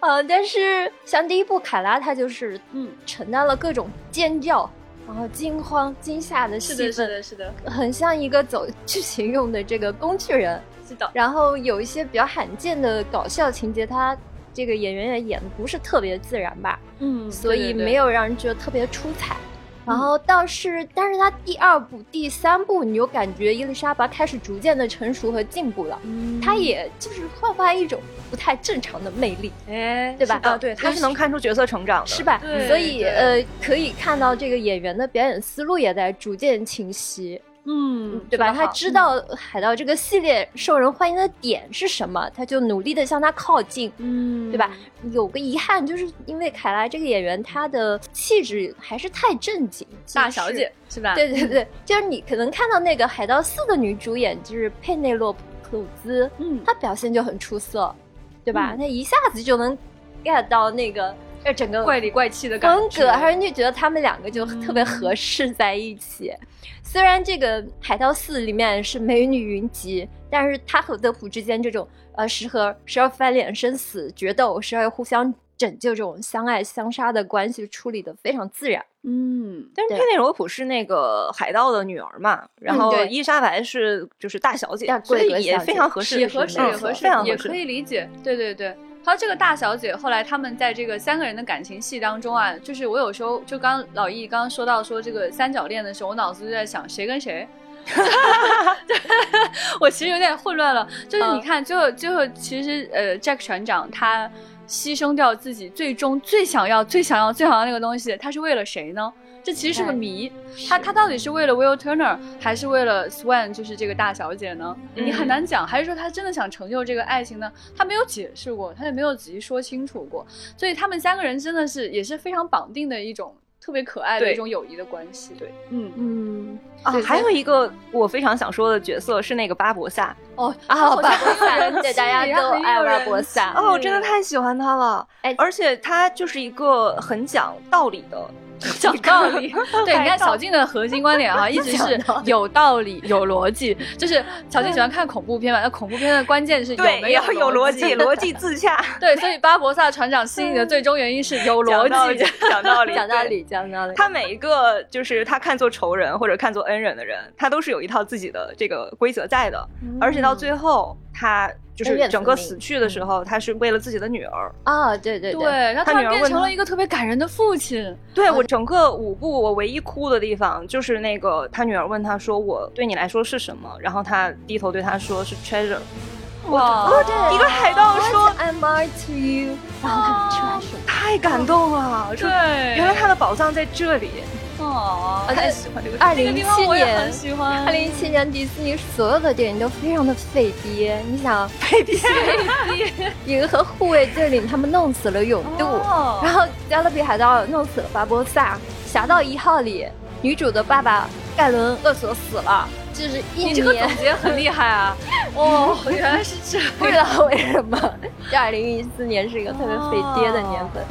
嗯，但是像第一部凯拉，他就是嗯承担了各种尖叫。然后惊慌惊吓的戏份，是的，是的，很像一个走剧情用的这个工具人，是的。然后有一些比较罕见的搞笑情节，他这个演员也演的不是特别自然吧？嗯，所以没有让人觉得特别出彩。然后倒是，但是他第二部、第三部，你又感觉伊丽莎白开始逐渐的成熟和进步了。嗯，他也就是焕发一种不太正常的魅力，哎，对吧？啊，对，他是能看出角色成长的，是吧？所以呃，可以看到这个演员的表演思路也在逐渐清晰。嗯，对吧？他知道海盗这个系列受人欢迎的点是什么，他就努力的向他靠近。嗯，对吧？有个遗憾，就是因为凯拉这个演员，她的气质还是太正经，大小姐是吧？对对对，就是你可能看到那个海盗四的女主演，就是佩内洛普鲁兹，嗯，她表现就很出色，对吧？她一下子就能 get 到那个。这整个怪里怪气的风格，还是就觉得他们两个就特别合适在一起。虽然这个《海盗四》里面是美女云集，但是他和德普之间这种呃时而时而翻脸生死决斗，时而互相拯救这种相爱相杀的关系处理的非常自然。嗯，但是佩内罗普是那个海盗的女儿嘛，然后伊莎白是就是大小姐，所以也非常合适，也合适，也合适，也可以理解。对对对。还有这个大小姐，后来他们在这个三个人的感情戏当中啊，就是我有时候就刚老易刚刚说到说这个三角恋的时候，我脑子就在想谁跟谁，我其实有点混乱了。就是你看，最后最后其实呃，Jack 船长他牺牲掉自己最终最想要、最想要、最想要那个东西，他是为了谁呢？这其实是个谜，他他到底是为了 Will Turner 还是为了 Swan，就是这个大小姐呢？你很难讲，还是说他真的想成就这个爱情呢？他没有解释过，他也没有仔细说清楚过，所以他们三个人真的是也是非常绑定的一种特别可爱的一种友谊的关系。对，嗯嗯啊，还有一个我非常想说的角色是那个巴博萨哦啊，巴博萨，对大家都爱巴博萨哦，我真的太喜欢他了，哎，而且他就是一个很讲道理的。讲道理，对，你看小静的核心观点啊，一直是有道理、有逻辑。就是小静喜欢看恐怖片嘛，那恐怖片的关键是有没有有逻辑，逻辑自洽。对，所以巴博萨船长吸引的最终原因是有逻辑，讲道理，讲道理，讲道理。他每一个就是他看作仇人或者看作恩人的人，他都是有一套自己的这个规则在的，而且到最后他。就是整个死去的时候，他是为了自己的女儿啊，对对对，然后他女儿变成了一个特别感人的父亲。对我整个五部，我唯一哭的地方就是那个他女儿问他说：“我对你来说是什么？”然后他低头对他说：“是 treasure。”哇，一个海盗说：“I'm m to you。”太感动了，对，原来他的宝藏在这里。哦，太喜欢这个。二零一七年，喜欢。二零一七年迪士尼所有的电影都非常的费爹，你想 费爹？银河护卫队里他们弄死了勇度，然后加勒比海盗弄死了巴博萨，侠盗一号里女主的爸爸盖伦厄索死了，就是一年。这个总结很厉害啊！哦，原来是这样。不知道为什么，这二零一四年是一个特别费爹的年份。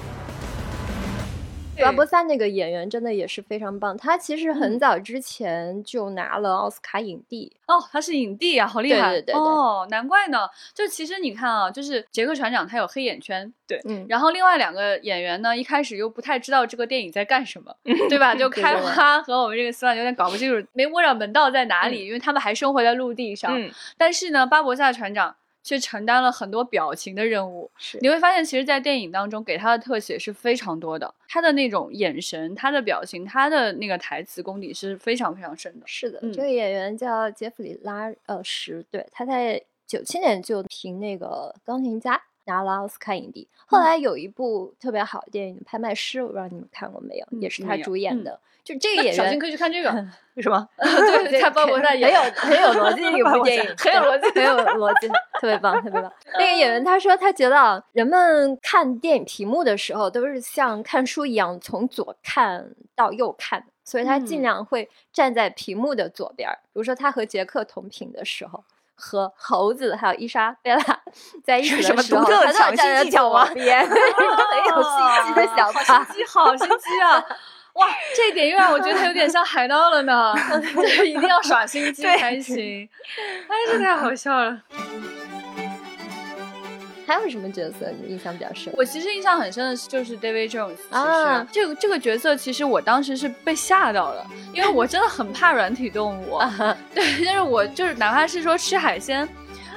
巴博萨那个演员真的也是非常棒，他其实很早之前就拿了奥斯卡影帝哦，他是影帝啊，好厉害！对对对哦，难怪呢。就其实你看啊，就是杰克船长他有黑眼圈，对，嗯，然后另外两个演员呢，一开始又不太知道这个电影在干什么，对吧？就开花和我们这个斯万有点搞不清楚，没摸着门道在哪里，因为他们还生活在陆地上。但是呢，巴博萨船长。却承担了很多表情的任务，是你会发现，其实，在电影当中给他的特写是非常多的，他的那种眼神、他的表情、他的那个台词功底是非常非常深的。是的，这个演员叫杰弗里拉呃什，对，他在九七年就凭那个钢琴家拿了奥斯卡影帝，后来有一部特别好的电影《拍卖师》，我不知道你们看过没有，也是他主演的。就这个演员，可以去看这个，为什么？对，看鲍勃在演，很有很有逻辑的一部电影，很有逻辑，很有逻辑，特别棒，特别棒。那个演员他说，他觉得人们看电影屏幕的时候都是像看书一样，从左看到右看，所以他尽量会站在屏幕的左边。比如说他和杰克同屏的时候，和猴子还有伊莎贝拉 在一起的时候，他都站在左边，一 个很有心机的小心机，好心机啊！哇，这一点又让我觉得他有点像海盗了呢，就是一定要耍心机才行。哎，这太好笑了。还有什么角色你印象比较深？我其实印象很深的是就是 David Jones 啊，这个这个角色其实我当时是被吓到了，因为我真的很怕软体动物。对，就是我就是哪怕是说吃海鲜，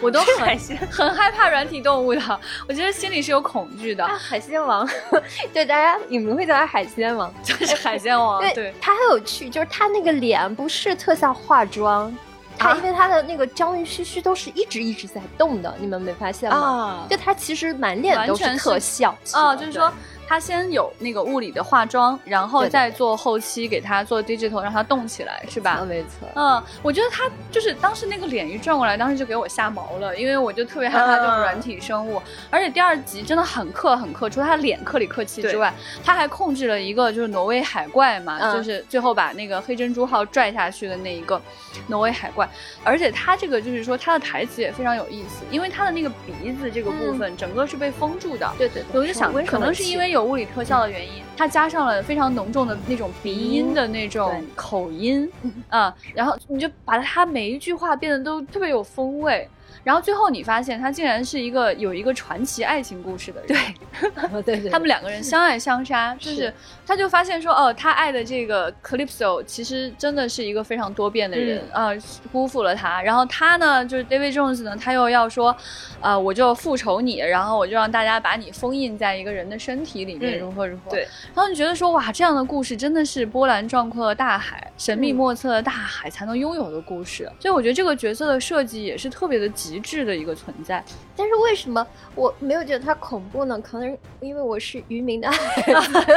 我都很 很害怕软体动物的，我觉得心里是有恐惧的。啊海鲜王，对大家你们会叫他海鲜王，就是海鲜王。对，他很有趣，就是他那个脸不是特效化妆。他因为他的那个章鱼须须都是一直一直在动的，你们没发现吗？就他其实满脸都是特效啊，就是说。他先有那个物理的化妆，然后再做后期给他做 digital，让他动起来，是吧？没错。嗯，我觉得他就是当时那个脸一转过来，当时就给我吓毛了，因为我就特别害怕这种软体生物。而且第二集真的很克很克，除了他脸克里克气之外，他还控制了一个就是挪威海怪嘛，就是最后把那个黑珍珠号拽下去的那一个挪威海怪。而且他这个就是说他的台词也非常有意思，因为他的那个鼻子这个部分整个是被封住的。对对。我就想，可能是因为有。物理特效的原因，它加上了非常浓重的那种鼻音的那种口音啊，然后你就把它每一句话变得都特别有风味。然后最后你发现他竟然是一个有一个传奇爱情故事的人，对，对对，他们两个人相爱相杀，就是他就发现说，哦，他爱的这个 Calypso 其实真的是一个非常多变的人啊，辜负了他。然后他呢，就是 David Jones 呢，他又要说，啊，我就复仇你，然后我就让大家把你封印在一个人的身体里面，如何如何。对，然后你觉得说，哇，这样的故事真的是波澜壮阔的大海，神秘莫测的大海才能拥有的故事。所以我觉得这个角色的设计也是特别的极。致的一个存在，但是为什么我没有觉得它恐怖呢？可能因为我是渔民的，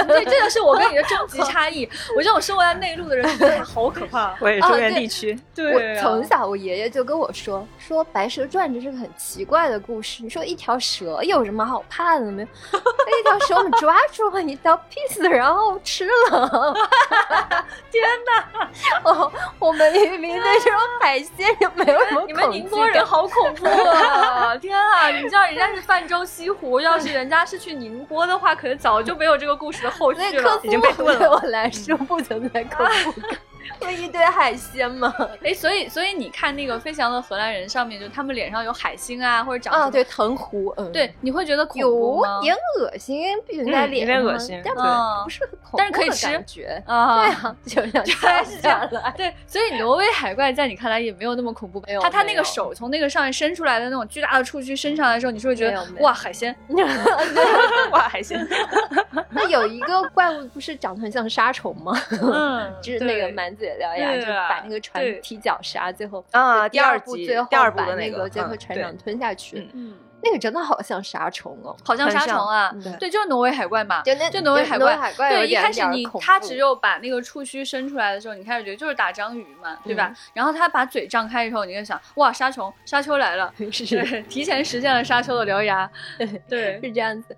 对，这就是我跟你的终极 差异。我这种生活在内陆的人觉得它好可怕。我也中原地区，对，我从小我爷爷就跟我说，说《白蛇传》这是个很奇怪的故事。你说一条蛇有什么好怕的没有？一条蛇我们抓住了一刀 piece，然后吃了。天哪！哦，我们渔民对这种海鲜也没有什么恐惧。宁波人好恐怖啊！天啊，你知道人家是泛舟西湖，要是人家是去宁波的话，可能早就没有这个故事的后续了，已经被炖了。对我来说不存在恐怖。有一堆海鲜吗？哎，所以所以你看那个《飞翔的荷兰人》上面，就他们脸上有海星啊，或者长啊，对，藤壶，嗯，对，你会觉得恐怖吗？有点恶心，毕竟在脸上，有点恶心，但不是很恐怖，但是可以吃啊，对啊，就像 是这样子，对，所以挪威海怪在你看来也没有那么恐怖，没有，他他那个手从那个上面伸出来的那种巨大的触须伸上来的时候，你是不是觉得哇海鲜，哇海鲜？那有一个怪物不是长得很像沙虫吗？嗯，就是那个满嘴獠牙，就。把那个船踢脚刹，最后啊，第二部最后第二把那个杰克船长吞下去。嗯，那个真的好像沙虫哦，好像沙虫啊。对，就是挪威海怪嘛。就那就挪威海怪。怪对，一开始你他只有把那个触须伸出来的时候，你开始觉得就是打章鱼嘛，对吧？然后他把嘴张开以后，你就想哇，沙虫，沙丘来了，是 提前实现了沙丘的獠牙。对，是这样子。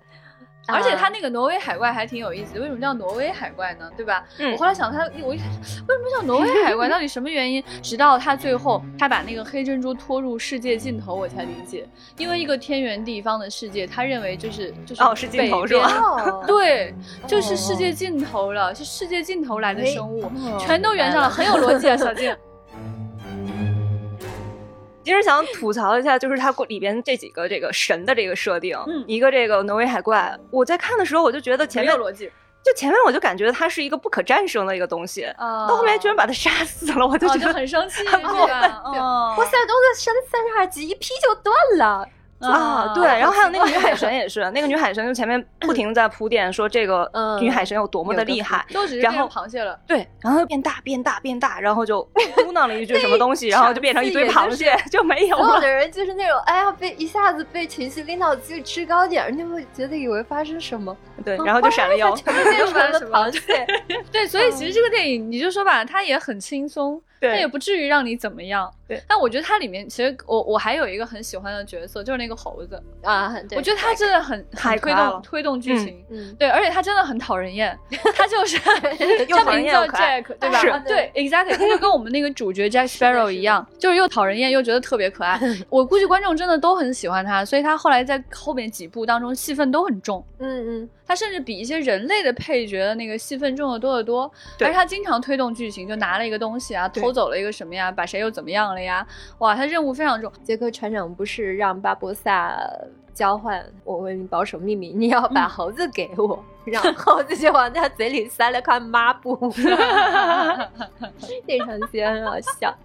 而且它那个挪威海怪还挺有意思，为什么叫挪威海怪呢？对吧？我后来想，它我一为什么叫挪威海怪？到底什么原因？直到他最后他把那个黑珍珠拖入世界尽头，我才理解。因为一个天圆地方的世界，他认为就是就是哦，是尽头是吧？对，就是世界尽头了，是世界尽头来的生物，全都圆上了，很有逻辑啊，小静。其实想吐槽一下，就是它里边这几个这个神的这个设定，一个这个挪威海怪，我在看的时候我就觉得前面逻辑，就前面我就感觉它是一个不可战胜的一个东西，到后面居然把它杀死了，我就觉得很生气，很过分。哇塞，都在三三十二集一劈就断了。啊，对，然后还有那个女海神也是，那个女海神就前面 不停在铺垫说这个女海神有多么的厉害，然后螃蟹了，对，然后变大变大变大，然后就 嘟囔了一句什么东西，然后就变成一堆螃蟹，就没有了。所有的人就是那种，哎呀，被一下子被情绪拎到最制高点，你就会觉得以为发生什么，对，然后就闪了 腰，变成了螃蟹。对，所以其实这个电影你就说吧，它也很轻松。他也不至于让你怎么样。对，但我觉得它里面其实我我还有一个很喜欢的角色，就是那个猴子。啊，我觉得他真的很很推动推动剧情，嗯，对，而且他真的很讨人厌，他就是他名叫 Jack，对吧？对，exactly，他就跟我们那个主角 Jack Sparrow 一样，就是又讨人厌又觉得特别可爱。我估计观众真的都很喜欢他，所以他后来在后面几部当中戏份都很重，嗯嗯，他甚至比一些人类的配角的那个戏份重的多得多，而他经常推动剧情，就拿了一个东西啊，偷走了一个什么呀，把谁又怎么样了呀？哇，他任务非常重。杰克船长不是让巴博萨交换？我为你保守秘密，你要把猴子给我，然后猴子就往他嘴里塞了块抹布。那场戏很好笑，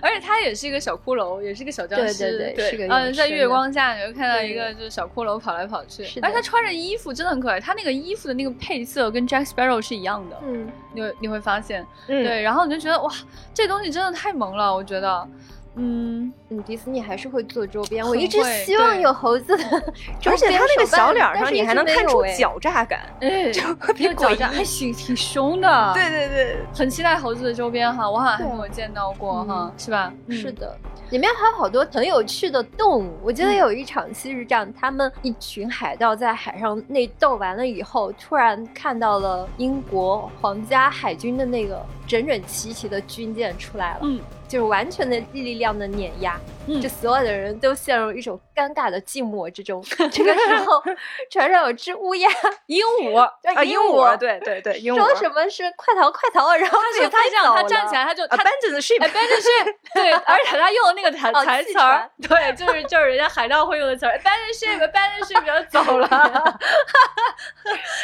而且他也是一个小骷髅，也是个小僵尸。对对对，是个嗯，在月光下你会看到一个就是小骷髅跑来跑去。而且他穿着衣服真的很可爱，他那个衣服的那个配色跟 Jack Sparrow 是一样的。嗯，你你会发现，对，然后你就觉得哇，这东西真的太萌了，我觉得。嗯嗯，迪士尼还是会做周边。我一直希望有猴子的，而且他那个小脸上你还能看出狡诈感，就特别狡诈，还挺挺凶的。对对对，很期待猴子的周边哈，我好像还没有见到过哈，是吧？是的，里面还有好多很有趣的动物。我记得有一场戏是这样，他们一群海盗在海上内斗完了以后，突然看到了英国皇家海军的那个整整齐齐的军舰出来了。嗯。就是完全的力量的碾压，就所有的人都陷入一种尴尬的静默之中。这个时候，船上有只乌鸦，鹦鹉。啊，鹦鹉，对对对，鹦鹉说什么是快逃快逃，然后他他这样，他站起来，他就 abandon the ship，abandon ship，对，而且他用的那个台台词儿，对，就是就是人家海盗会用的词儿，abandon ship，abandon ship，然后走了，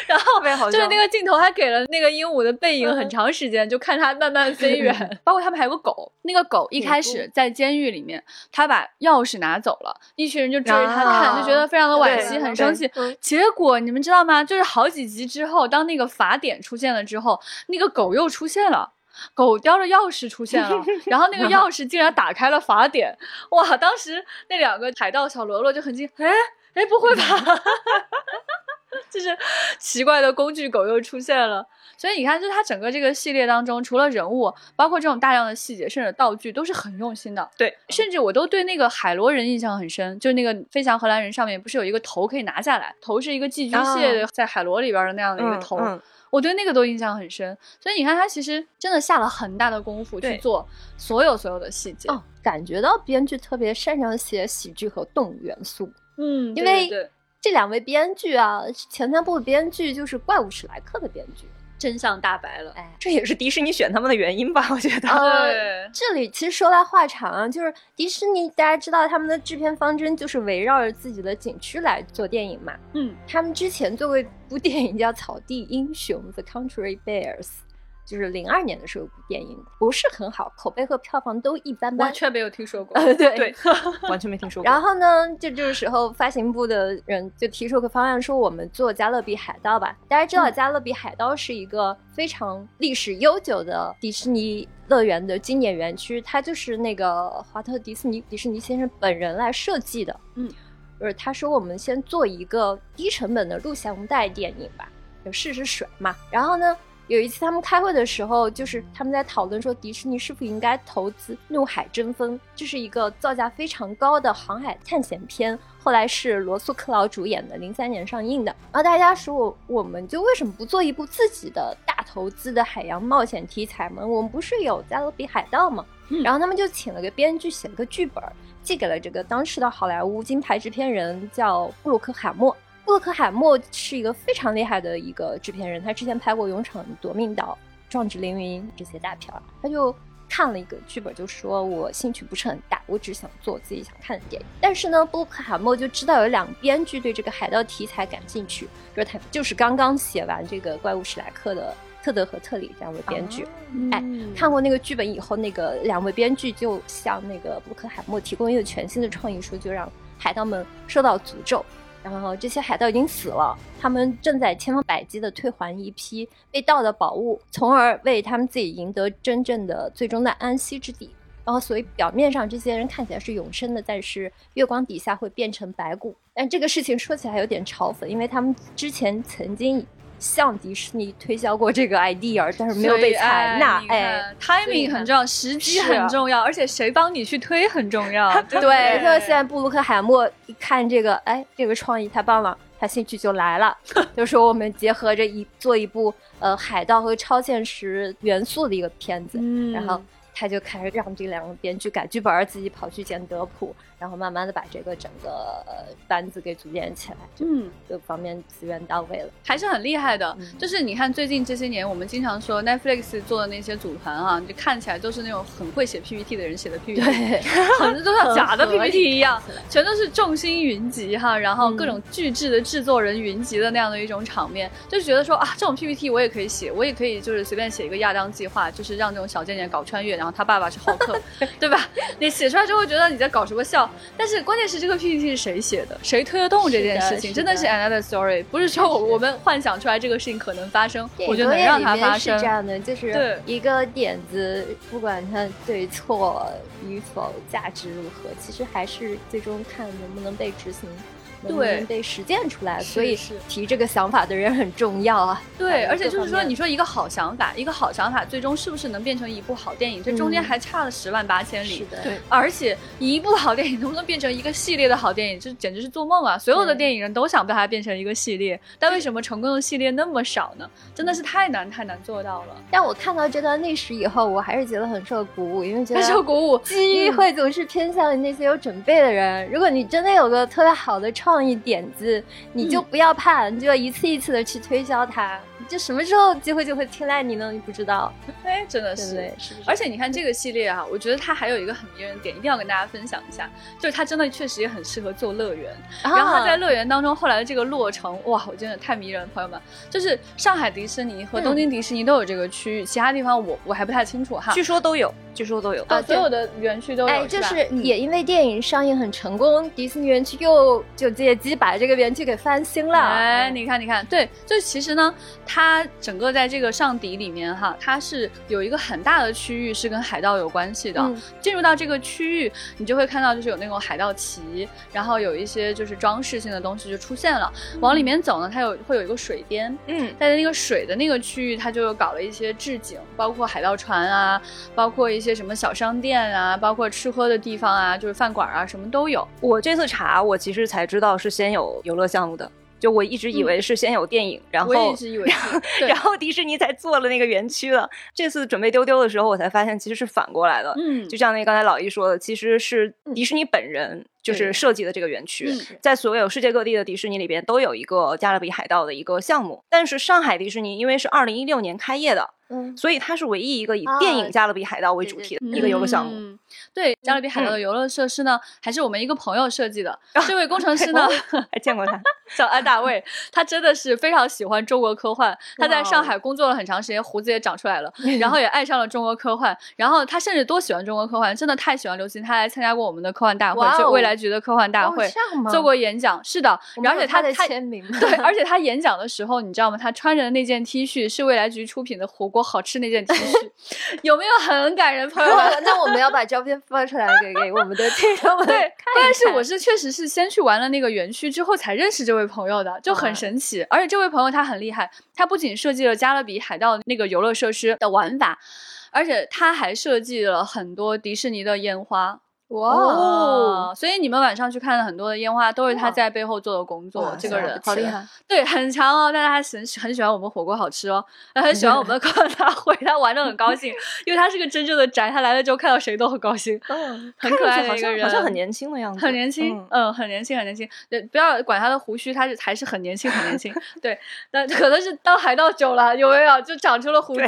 然后就是那个镜头还给了那个鹦鹉的背影很长时间，就看它慢慢飞远，包括他们还有个狗，那个。个狗一开始在监狱里面，他把钥匙拿走了，一群人就追着他看，就觉得非常的惋惜，很生气。结果你们知道吗？就是好几集之后，当那个法典出现了之后，那个狗又出现了，狗叼着钥匙出现了，然后那个钥匙竟然打开了法典，哇！当时那两个海盗小喽啰就很惊，哎哎，不会吧？就是奇怪的工具狗又出现了。所以你看，就是它整个这个系列当中，除了人物，包括这种大量的细节，甚至道具，都是很用心的。对，甚至我都对那个海螺人印象很深，就那个飞翔荷兰人上面不是有一个头可以拿下来，头是一个寄居蟹在海螺里边的那样的一个头，我对那个都印象很深。所以你看，他其实真的下了很大的功夫去做所有所有的细节。哦，感觉到编剧特别擅长写喜剧和动物元素。嗯，因为这两位编剧啊，前三部的编剧就是《怪物史莱克》的编剧。真相大白了，哎，这也是迪士尼选他们的原因吧？我觉得。对，这里其实说来话长啊，就是迪士尼，大家知道他们的制片方针就是围绕着自己的景区来做电影嘛。嗯，他们之前做过一部电影叫《草地英雄》（The Country Bears）。就是零二年的时候，部电影不是很好，口碑和票房都一般般，完全没有听说过。对对，完全没听说过。然后呢，就这个时候，发行部的人就提出个方案，说我们做《加勒比海盗》吧。大家知道，《加勒比海盗》是一个非常历史悠久的迪士尼乐园的经典园区，它就是那个华特迪士尼迪士尼先生本人来设计的。嗯，就是他说，我们先做一个低成本的录像带电影吧，就试试水嘛。然后呢？有一次他们开会的时候，就是他们在讨论说迪士尼是否应该投资《怒海争锋》，这是一个造价非常高的航海探险片，后来是罗素克劳主演的，零三年上映的。然后大家说，我们就为什么不做一部自己的大投资的海洋冒险题材吗？我们不是有《加勒比海盗》吗？然后他们就请了个编剧写了个剧本，寄给了这个当时的好莱坞金牌制片人，叫布鲁克·海默。布鲁克·海默是一个非常厉害的一个制片人，他之前拍过《勇闯夺命岛》《壮志凌云》这些大片儿。他就看了一个剧本，就说我兴趣不是很大，我只想做自己想看的电影。但是呢，布鲁克·海默就知道有两编剧对这个海盗题材感兴趣，就是他就是刚刚写完这个《怪物史莱克》的特德和特里这样的编剧。哎，看过那个剧本以后，那个两位编剧就向那个布鲁克·海默提供一个全新的创意，说就让海盗们受到诅咒。然后这些海盗已经死了，他们正在千方百计的退还一批被盗的宝物，从而为他们自己赢得真正的最终的安息之地。然后，所以表面上这些人看起来是永生的，但是月光底下会变成白骨。但这个事情说起来有点嘲讽，因为他们之前曾经向迪士尼推销过这个 idea，但是没有被采纳。哎，timing 很重要，时机很重要，而且谁帮你去推很重要。对，像现在布鲁克海默一看这个，哎，这个创意太棒了，他兴趣就来了，就说我们结合着一做一部呃海盗和超现实元素的一个片子，然后。他就开始让这两个编剧改剧本，自己跑去见德普，然后慢慢的把这个整个班子给组建起来，嗯，各方面资源到位了，还是很厉害的。就是你看最近这些年，我们经常说 Netflix 做的那些组团啊，就看起来都是那种很会写 PPT 的人写的 PPT，对，很多都像假的 PPT 一样，全都是众星云集哈，然后各种巨制的制作人云集的那样的一种场面，就觉得说啊，这种 PPT 我也可以写，我也可以就是随便写一个亚当计划，就是让这种小贱贱搞穿越，然后。他爸爸是浩克，对吧？你写出来之后觉得你在搞什么笑，但是关键是这个 PPT 是谁写的，谁推得动这件事情，真的是 another story，不是说我们幻想出来这个事情可能发生，我觉得能让它发生。是这样的，就是一个点子，不管它对错与否，价值如何，其实还是最终看能不能被执行。对，被实践出来，所以提这个想法的人很重要啊。对，而且就是说，你说一个好想法，一个好想法，最终是不是能变成一部好电影？这中间还差了十万八千里。是的，对。而且一部好电影能不能变成一个系列的好电影，这简直是做梦啊！所有的电影人都想把它变成一个系列，但为什么成功的系列那么少呢？真的是太难太难做到了。但我看到这段历史以后，我还是觉得很受鼓舞，因为觉得受鼓舞，机会总是偏向于那些有准备的人。如果你真的有个特别好的创意点子，你就不要怕，你就要一次一次的去推销它。就什么时候机会就会青睐你呢？你不知道，哎，真的是，是而且你看这个系列啊，我觉得它还有一个很迷人的点，一定要跟大家分享一下，就是它真的确实也很适合做乐园。然后它在乐园当中后来的这个落成，哇，我真的太迷人，朋友们，就是上海迪士尼和东京迪士尼都有这个区域，其他地方我我还不太清楚哈。据说都有，据说都有啊，所有的园区都有。哎，就是也因为电影上映很成功，迪士尼园区又就借机把这个园区给翻新了。哎，你看，你看，对，就其实呢，它整个。在这个上底里面哈，它是有一个很大的区域是跟海盗有关系的。进入到这个区域，你就会看到就是有那种海盗旗，然后有一些就是装饰性的东西就出现了。往里面走呢，它有会有一个水边，嗯，在那个水的那个区域，它就搞了一些置景，包括海盗船啊，包括一些什么小商店啊，包括吃喝的地方啊，就是饭馆啊，什么都有。我这次查，我其实才知道是先有游乐项目的。就我一直以为是先有电影，然后我一直以为，然后迪士尼才做了那个园区了。这次准备丢丢的时候，我才发现其实是反过来的。嗯，就像那刚才老易说的，其实是迪士尼本人就是设计的这个园区，在所有世界各地的迪士尼里边都有一个加勒比海盗的一个项目，但是上海迪士尼因为是二零一六年开业的。嗯，所以它是唯一一个以电影《加勒比海盗》为主题的一个游乐项目。对，《加勒比海盗》的游乐设施呢，还是我们一个朋友设计的。这位工程师呢，还见过他，叫安大卫。他真的是非常喜欢中国科幻。他在上海工作了很长时间，胡子也长出来了，然后也爱上了中国科幻。然后他甚至多喜欢中国科幻，真的太喜欢刘星。他来参加过我们的科幻大会，就未来局的科幻大会，做过演讲。是的，而且他的签名。对，而且他演讲的时候，你知道吗？他穿着的那件 T 恤是未来局出品的火锅。好吃那件 T 恤 有没有很感人，朋友们？那我们要把照片发出来给给我们的听众们对，但是我是确实是先去玩了那个园区之后才认识这位朋友的，就很神奇。而且这位朋友他很厉害，他不仅设计了加勒比海盗那个游乐设施的玩法，而且他还设计了很多迪士尼的烟花。哇，哦所以你们晚上去看了很多的烟花，都是他在背后做的工作。这个人好厉害，对，很强哦。但是他很很喜欢我们火锅好吃哦，他很喜欢我们的科幻大会，他玩的很高兴，因为他是个真正的宅。他来了之后看到谁都很高兴，嗯，很可爱的一个人，好像很年轻的样子，很年轻，嗯，很年轻，很年轻。对，不要管他的胡须，他是还是很年轻，很年轻。对，但可能是当海盗久了，有没有就长出了胡子，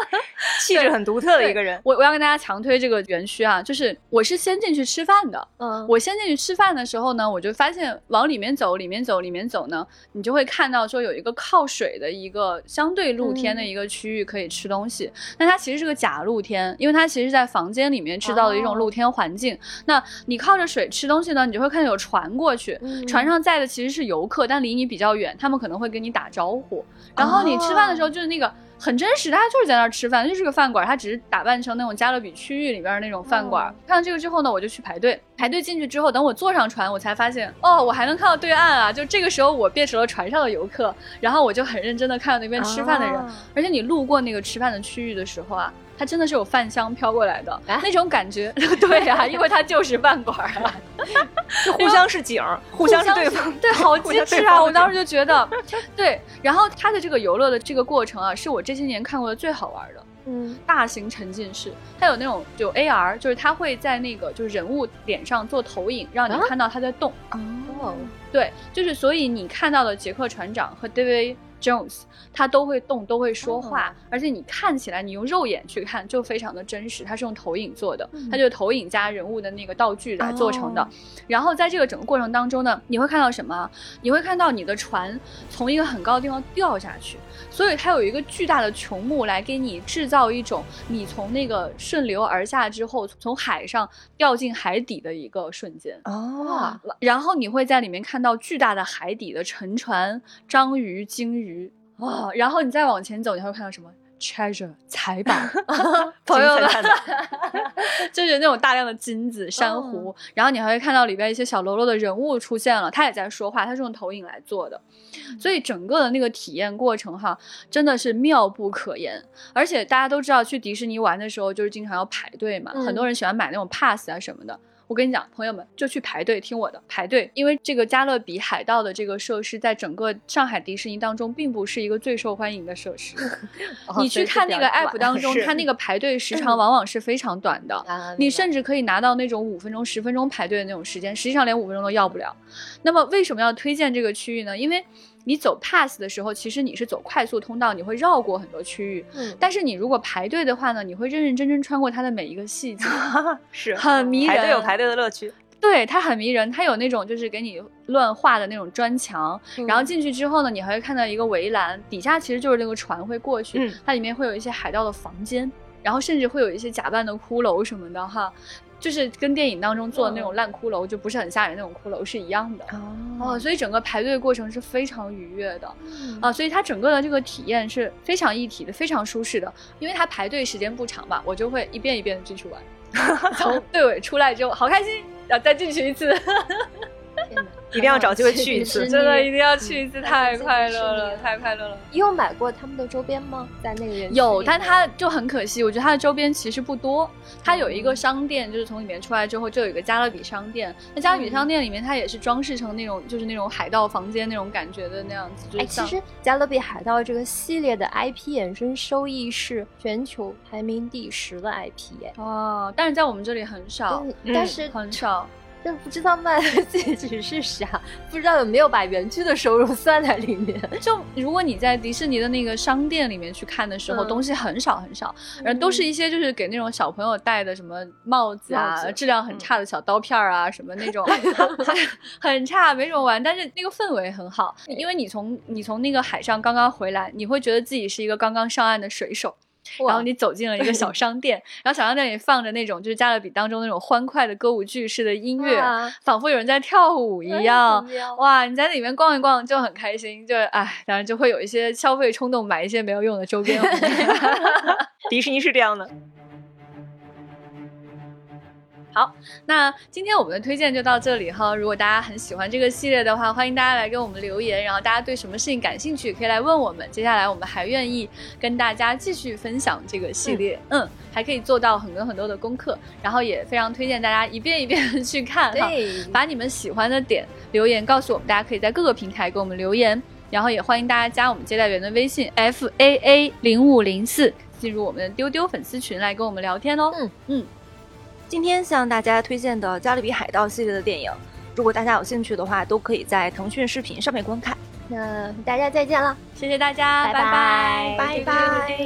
气质很独特的一个人。我我要跟大家强推这个园区啊，就是我是先。先进去吃饭的，嗯，我先进去吃饭的时候呢，我就发现往里面走，里面走，里面走呢，你就会看到说有一个靠水的一个相对露天的一个区域可以吃东西。那它其实是个假露天，因为它其实是在房间里面制造的一种露天环境。那你靠着水吃东西呢，你就会看到有船过去，船上载的其实是游客，但离你比较远，他们可能会跟你打招呼。然后你吃饭的时候就是那个。很真实，大家就是在那儿吃饭，就是个饭馆，它只是打扮成那种加勒比区域里边那种饭馆。看到这个之后呢，我就去排队。排队进去之后，等我坐上船，我才发现，哦，我还能看到对岸啊！就这个时候，我变成了船上的游客，然后我就很认真的看到那边吃饭的人，而且你路过那个吃饭的区域的时候啊，它真的是有饭香飘过来的那种感觉。对呀，因为它就是饭馆啊，互相是景，互相是对方，对，好机智啊！我当时就觉得，对，然后它的这个游乐的这个过程啊，是我这些年看过的最好玩的。嗯，大型沉浸式，它有那种就 AR，就是它会在那个就是人物脸上做投影，让你看到它在动。哦，对，就是所以你看到的杰克船长和 David。Jones，他都会动，都会说话，而且你看起来，你用肉眼去看就非常的真实。它是用投影做的，它就是投影加人物的那个道具来做成的。然后在这个整个过程当中呢，你会看到什么？你会看到你的船从一个很高的地方掉下去，所以它有一个巨大的穹幕来给你制造一种你从那个顺流而下之后，从海上掉进海底的一个瞬间。哦，然后你会在里面看到巨大的海底的沉船、章鱼、鲸鱼。哇，然后你再往前走，你会看到什么？treasure 财宝，朋友们，就是那种大量的金子、珊瑚。然后你还会看到里边一些小喽啰的人物出现了，他也在说话，他是用投影来做的，所以整个的那个体验过程哈，真的是妙不可言。而且大家都知道，去迪士尼玩的时候就是经常要排队嘛，很多人喜欢买那种 pass 啊什么的。我跟你讲，朋友们就去排队听我的排队，因为这个加勒比海盗的这个设施在整个上海迪士尼当中并不是一个最受欢迎的设施。你去看那个 app 当 中，它那个排队时长往往是非常短的，你甚至可以拿到那种五分钟、十分钟排队的那种时间，实际上连五分钟都要不了。那么为什么要推荐这个区域呢？因为你走 pass 的时候，其实你是走快速通道，你会绕过很多区域。嗯。但是你如果排队的话呢，你会认认真真穿过它的每一个细节，是很迷人。排队有排队的乐趣。对，它很迷人。它有那种就是给你乱画的那种砖墙，然后进去之后呢，你还会看到一个围栏，底下其实就是那个船会过去。嗯。它里面会有一些海盗的房间，然后甚至会有一些假扮的骷髅什么的哈。就是跟电影当中做的那种烂骷髅，就不是很吓人那种骷髅是一样的。哦，所以整个排队过程是非常愉悦的。啊，所以它整个的这个体验是非常一体的，非常舒适的，因为它排队时间不长嘛，我就会一遍一遍的进去玩，从队尾出来之后好开心，然后再进去一次。一定要找机会去一次，真的一定要去一次，太快乐了，太快乐了。你有买过他们的周边吗？在那个园有，但它就很可惜，我觉得它的周边其实不多。它有一个商店，就是从里面出来之后就有一个加勒比商店。那加勒比商店里面，它也是装饰成那种就是那种海盗房间那种感觉的那样子。哎，其实加勒比海盗这个系列的 IP 衍生收益是全球排名第十的 IP 哎。哦，但是在我们这里很少，但是很少。但不知道卖的 戒指是啥，不知道有没有把园区的收入算在里面。就如果你在迪士尼的那个商店里面去看的时候，东西很少很少，然后都是一些就是给那种小朋友戴的什么帽子啊，质量很差的小刀片啊，什么那种 很差，没什么玩。但是那个氛围很好，因为你从你从那个海上刚刚回来，你会觉得自己是一个刚刚上岸的水手。然后你走进了一个小 商店，然后小商店里放着那种就是加勒比当中那种欢快的歌舞剧式的音乐，仿佛有人在跳舞一样。哇，你在里面逛一逛就很开心，就哎，当然就会有一些消费冲动，买一些没有用的周边。迪士尼是这样的。好，那今天我们的推荐就到这里哈。如果大家很喜欢这个系列的话，欢迎大家来给我们留言。然后大家对什么事情感兴趣，可以来问我们。接下来我们还愿意跟大家继续分享这个系列，嗯，还可以做到很多很多的功课。然后也非常推荐大家一遍一遍的去看哈，把你们喜欢的点留言告诉我们。大家可以在各个平台给我们留言，然后也欢迎大家加我们接待员的微信 f a a 零五零四，进入我们的丢丢粉丝群来跟我们聊天哦。嗯嗯。今天向大家推荐的《加勒比海盗》系列的电影，如果大家有兴趣的话，都可以在腾讯视频上面观看。那大家再见了，谢谢大家，拜拜，拜拜。